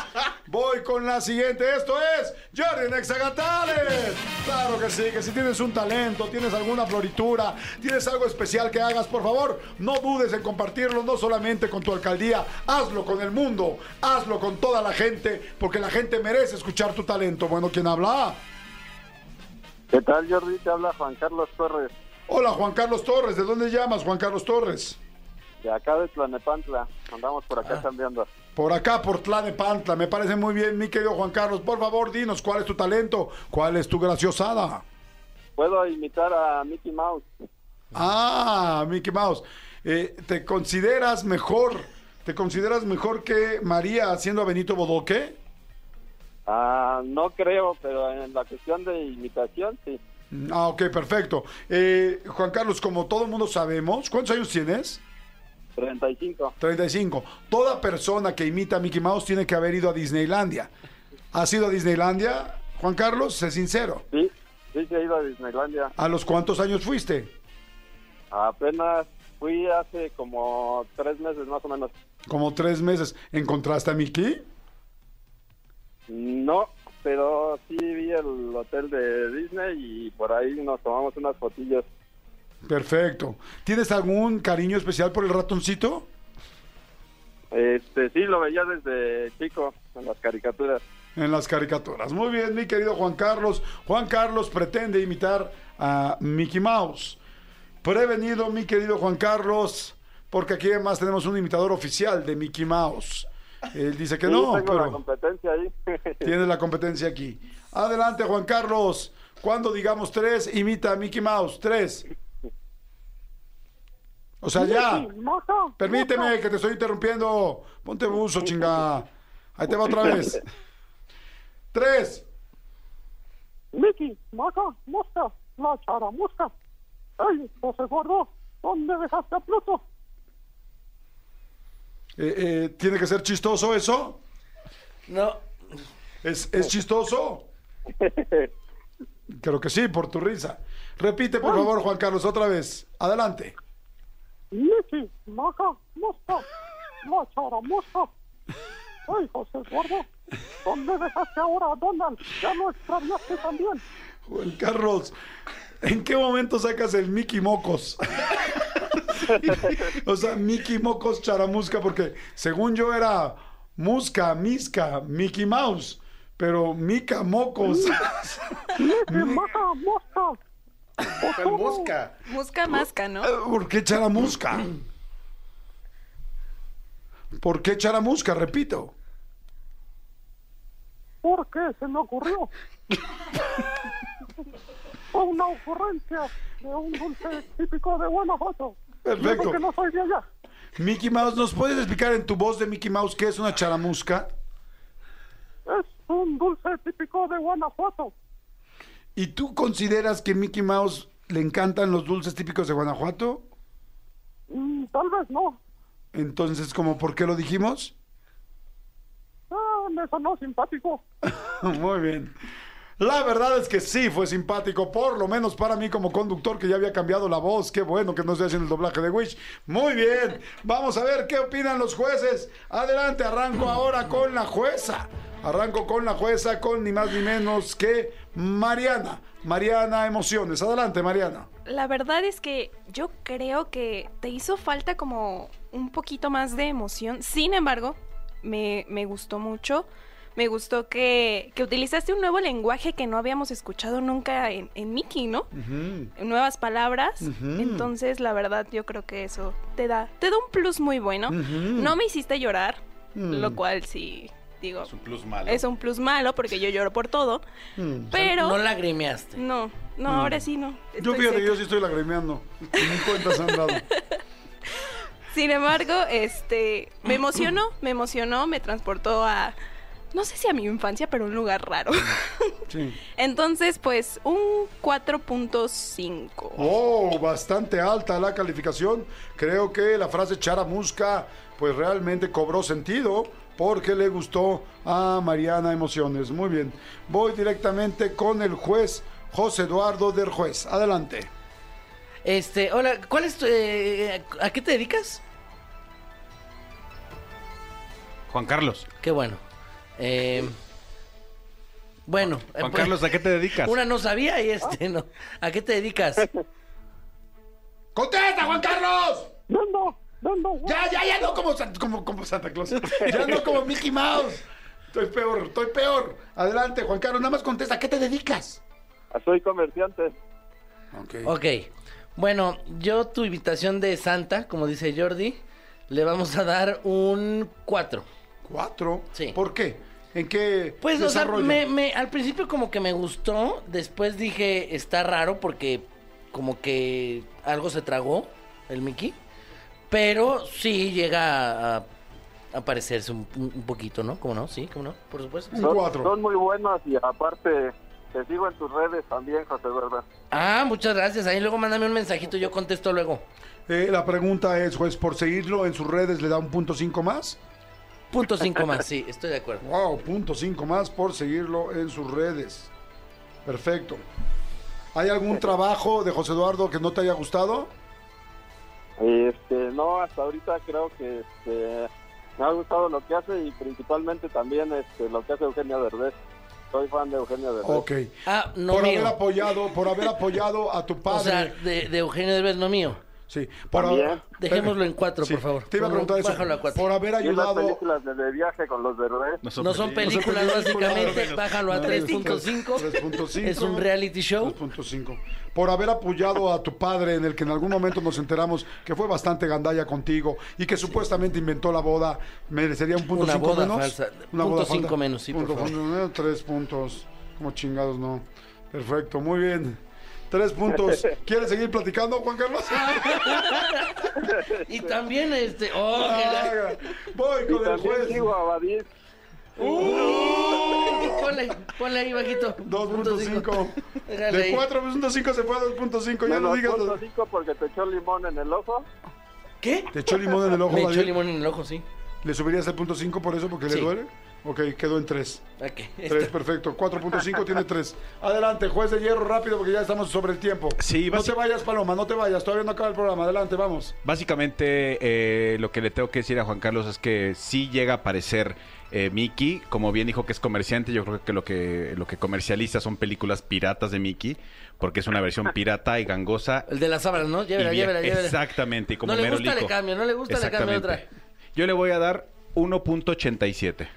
Voy con la siguiente. Esto es Jordi Nexagatales. Claro que sí, que si tienes un talento, tienes alguna floritura, tienes algo especial que hagas, por favor, no dudes en compartirlo, no solamente con tu alcaldía, hazlo con el mundo, hazlo con toda la gente, porque la gente merece escuchar tu talento. Bueno, ¿quién habla? ¿Qué tal, Jordi? Te habla Juan Carlos Torres, Hola, Juan Carlos Torres. ¿De dónde llamas, Juan Carlos Torres? de acá de Tlanepantla. Andamos por Ah. acá cambiando. Por acá, por Tlanepantla. Me parece muy bien, mi querido Juan Carlos. Por favor, dinos cuál es tu talento, cuál es tu graciosada. puedo imitar a Mickey Mouse. Ah, Mickey Mouse. Eh, ¿Te consideras mejor? ¿Te consideras mejor que María haciendo a Benito Bodoque? Ah, no creo, pero en la cuestión de imitación, sí. Ah, ok, perfecto. Eh, Juan Carlos, como todo el mundo sabemos, ¿cuántos años tienes? 35. 35. Toda persona que imita a Mickey Mouse tiene que haber ido a Disneylandia. ¿Has ido a Disneylandia, Juan Carlos? Sé sincero. Sí, sí, sí he ido a Disneylandia. ¿A los cuántos años fuiste? Apenas fui hace como tres meses más o menos. Como tres meses. ¿Encontraste a Mickey? No, pero sí vi el hotel de Disney y por ahí nos tomamos unas fotillos. Perfecto. ¿Tienes algún cariño especial por el ratoncito? Este, sí, lo veía desde chico en las caricaturas. En las caricaturas. Muy bien, mi querido Juan Carlos. Juan Carlos pretende imitar a Mickey Mouse. Prevenido, mi querido Juan Carlos, porque aquí además tenemos un imitador oficial de Mickey Mouse. Él dice que Sí, no, tengo la pero competencia ahí. tiene la competencia aquí. Adelante, Juan Carlos. Cuando digamos tres, imita a Mickey Mouse. Tres. O sea, ya. Permíteme que te estoy interrumpiendo. Ponte buzo, chinga. Ahí te va otra vez. Tres. Mickey, maca, mosca, la charamusca. ¡Ay, José Gordo! ¿Dónde dejaste a Pluto? Eh, eh, ¿Tiene que ser chistoso eso? No. ¿Es, es chistoso? Creo que sí, por tu risa. Repite, por favor, Juan Carlos, otra vez. Adelante. Mickey, maca, mosca, la charamusca. ¡Ay, José Gordo! ¿Dónde dejaste ahora a Donald? Ya lo extraviaste también. Juan Carlos, ¿en qué momento sacas el Mickey Mocos? O sea, Mickey Mocos Charamusca, porque según yo era Musca, Misca, Mickey Mouse, pero Mica Mocos. Mickey, maca, mosca. mosca. Musca masca, ¿no? ¿Por qué Charamusca? ¿Por qué Charamusca? Repito. ¿Por qué se me ocurrió? Fue una ocurrencia de un dulce típico de Guanajuato. Perfecto. Yo que no soy de allá. Mickey Mouse, ¿nos puedes explicar en tu voz de Mickey Mouse qué es una charamusca? Es un dulce típico de Guanajuato. ¿Y tú consideras que Mickey Mouse le encantan los dulces típicos de Guanajuato? Mm, tal vez no. Entonces, ¿cómo por qué lo dijimos? Ah, me sonó simpático. Muy bien. La verdad es que sí fue simpático, por lo menos para mí como conductor que ya había cambiado la voz. Qué bueno que no estoy haciendo el doblaje de Wish. Muy bien. Vamos a ver qué opinan los jueces. Adelante, arranco ahora con la jueza. Arranco con la jueza, con ni más ni menos que Mariana. Mariana Emociones. Adelante, Mariana. La verdad es que yo creo que te hizo falta como un poquito más de emoción. Sin embargo, me, me gustó mucho. Me gustó que, que utilizaste un nuevo lenguaje que no habíamos escuchado nunca en, en Mickey, ¿no? Nuevas palabras. Entonces, la verdad, yo creo que eso te da, te da un plus muy bueno. No me hiciste llorar, Mm. lo cual sí, digo, Es un plus malo. es un plus malo porque yo lloro por todo. Pero... No lagrimeaste. No, no, ahora sí no. Yo fíjate, seca. yo sí estoy lagrimeando. Ni cuentas han dado. Sin embargo, este, me emocionó, me emocionó, me transportó a, no sé si a mi infancia, pero un lugar raro. Sí. Entonces, pues, un 4.5. Oh, bastante alta la calificación. Creo que la frase charamusca, pues realmente cobró sentido porque le gustó a Mariana Emociones. Muy bien. Voy directamente con el juez José Eduardo del Juez. Adelante. Este, hola, ¿cuál es tu, eh, ¿A qué te dedicas? Juan Carlos. Qué bueno. Eh, bueno. eh, Juan pues, Carlos, ¿a qué te dedicas? Una no sabía y este no. ¿A qué te dedicas? ¡Contesta, Juan Carlos! Vendo, vendo. Ya, ya, ya no como, como, como Santa Claus. Ya no como Mickey Mouse. Estoy peor, estoy peor. Adelante, Juan Carlos, nada más contesta. ¿A qué te dedicas? Soy comerciante. Ok. Ok. Bueno, yo tu invitación de Santa, como dice Jordi, le vamos a dar un 4. ¿Cuatro? Sí. ¿Por qué? ¿En qué Pues, o sea, me, me- al principio como que me gustó, después dije, está raro porque como que algo se tragó el Mickey, pero sí llega a, a parecerse un, poquito, ¿no? ¿Cómo no? Sí, ¿cómo no? Por supuesto. Son, son muy buenos y aparte te sigo en tus redes también, José Eduardo. Ah, muchas gracias. Ahí luego mándame un mensajito, yo contesto luego. Eh, la pregunta es, juez, por seguirlo en sus redes le da un punto cinco más. Punto cinco más, sí, estoy de acuerdo. Wow, punto cinco más por seguirlo en sus redes. Perfecto. ¿Hay algún trabajo de José Eduardo que no te haya gustado? Este, no, hasta ahorita creo que este, me ha gustado lo que hace y principalmente también este, lo que hace Eugenio Derbez. Soy fan de Eugenio Derbez. Ok. Ah, no por mío. haber apoyado, por haber apoyado a tu padre. O sea, de, de Eugenio Derbez, no mío. Sí, por También. Dejémoslo en cuatro, Sí, por favor. Te iba a preguntar eso. Bájalo a cuatro. Por haber Y las ayudado. películas de, de viaje con los Derbez. No son películas, películas, básicamente. no. Bájalo a No, 3.5. 3.5. Es un reality show. 3.5. Por haber apoyado a tu padre en el que en algún momento nos enteramos que fue bastante gandalla contigo y que supuestamente inventó la boda, merecería un punto Una cinco boda menos. falsa. Una Punto boda cinco falsa. menos, sí, por Punto favor. menos, tres puntos. Como chingados, no. Perfecto, muy bien. Tres puntos. ¿Quieres seguir platicando, Juan Carlos? Y también este. Oh, Ah, Voy Y con el juez. sigo a Badis. ponle, ponle ahí bajito. 2.5. Déjale De ahí. 4.5 se fue a 2.5. Ya no digas. punto cinco porque te echó limón en el ojo. ¿Qué? ¿Te echó limón en el ojo, Me echó limón en el ojo, sí. ¿Le subirías el punto 5 por eso? ¿Porque le duele? Ok, quedó en 3. Ok. 3, perfecto. 4.5 tiene 3. Adelante, juez de hierro, rápido, porque ya estamos sobre el tiempo. Sí, No te vayas, Paloma, no te vayas. Todavía no acaba el programa. Adelante, vamos. Básicamente, eh, lo que le tengo que decir a Juan Carlos es que sí llega a aparecer eh, Mickey. Como bien dijo que es comerciante, yo creo que lo que lo que comercializa son películas piratas de Mickey, porque es una versión pirata y gangosa. El de las sábanas, ¿no? y Llévela, bien- llévela, llévela. Exactamente, y como No le gusta, le lico. cambio, no le gusta, le cambio otra. Yo le voy a dar 1.87.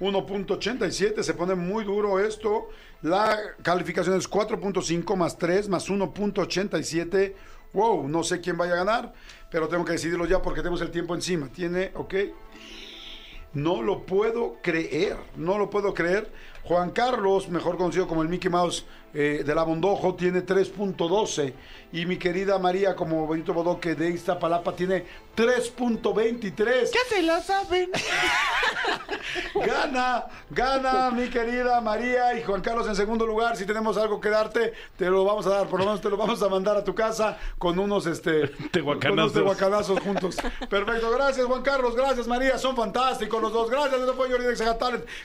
1.87, se pone muy duro esto. La calificación es 4.5 más 3 más 1.87. Wow, no sé quién vaya a ganar, pero tengo que decidirlo ya porque tenemos el tiempo encima. Tiene, ok. No lo puedo creer, no lo puedo creer. Juan Carlos, mejor conocido como el Mickey Mouse eh, de la Bondojo, tiene 3.12. Y mi querida María, como Benito Bodoque de Iztapalapa, tiene 3.23. Ya se la saben. Gana, gana mi querida María y Juan Carlos en segundo lugar. Si tenemos algo que darte, te lo vamos a dar. Por lo menos te lo vamos a mandar a tu casa con unos este Tehuacanazos. con unos tehuacanazos juntos. Perfecto, gracias Juan Carlos, gracias María, son fantásticos los dos. Gracias, eso fue Jordi de.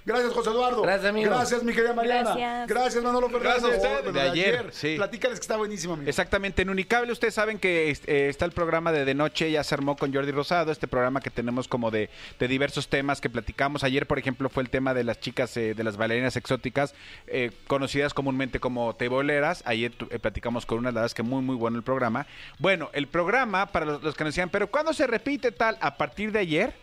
Gracias José Eduardo. Gracias, amigo. Gracias mi querida Mariana. Gracias. Gracias Manolo Fernández. Gracias de De ayer, sí. Platícales que está buenísimo, amigo. Exactamente, en Unicable ustedes saben que eh, está el programa de De Noche, ya se armó con Jordi Rosado, este programa que tenemos como de, de diversos temas que platicamos. Ayer, por ejemplo, fue el tema de las chicas, eh, de las bailarinas exóticas, eh, conocidas comúnmente como teboleras. Ayer eh, platicamos con una, la verdad es que muy, muy bueno el programa. Bueno, el programa, para los, los que nos decían, pero ¿cuándo se repite tal? A partir de ayer,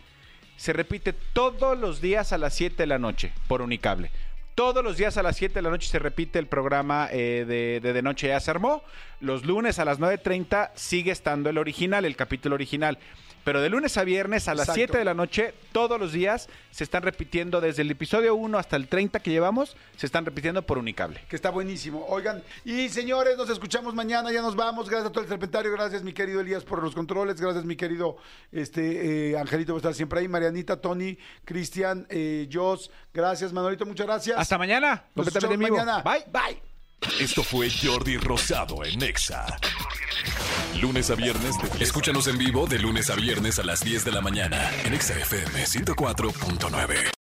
se repite todos los días a las 7 de la noche por Unicable. Todos los días a las 7 de la noche se repite el programa eh, de, de De Noche Ya se armó. Los lunes a las 9.30 sigue estando el original, el capítulo original. Pero de lunes a viernes a las Exacto. 7 de la noche, todos los días se están repitiendo desde el episodio 1 hasta el 30 que llevamos, se están repitiendo por Unicable. que está buenísimo. Oigan, y señores, nos escuchamos mañana, ya nos vamos. Gracias a todo el serpentario, gracias mi querido Elías por los controles, gracias mi querido este eh, Angelito por estar siempre ahí, Marianita, Tony, Cristian, eh, Jos, gracias Manolito, muchas gracias. Hasta mañana. Nos vivo. mañana. Bye. Bye. Esto fue Jordi Rosado en Exa. Lunes a viernes. de- Escúchanos en vivo de lunes a viernes a las 10 de la mañana en Exa FM 104.9.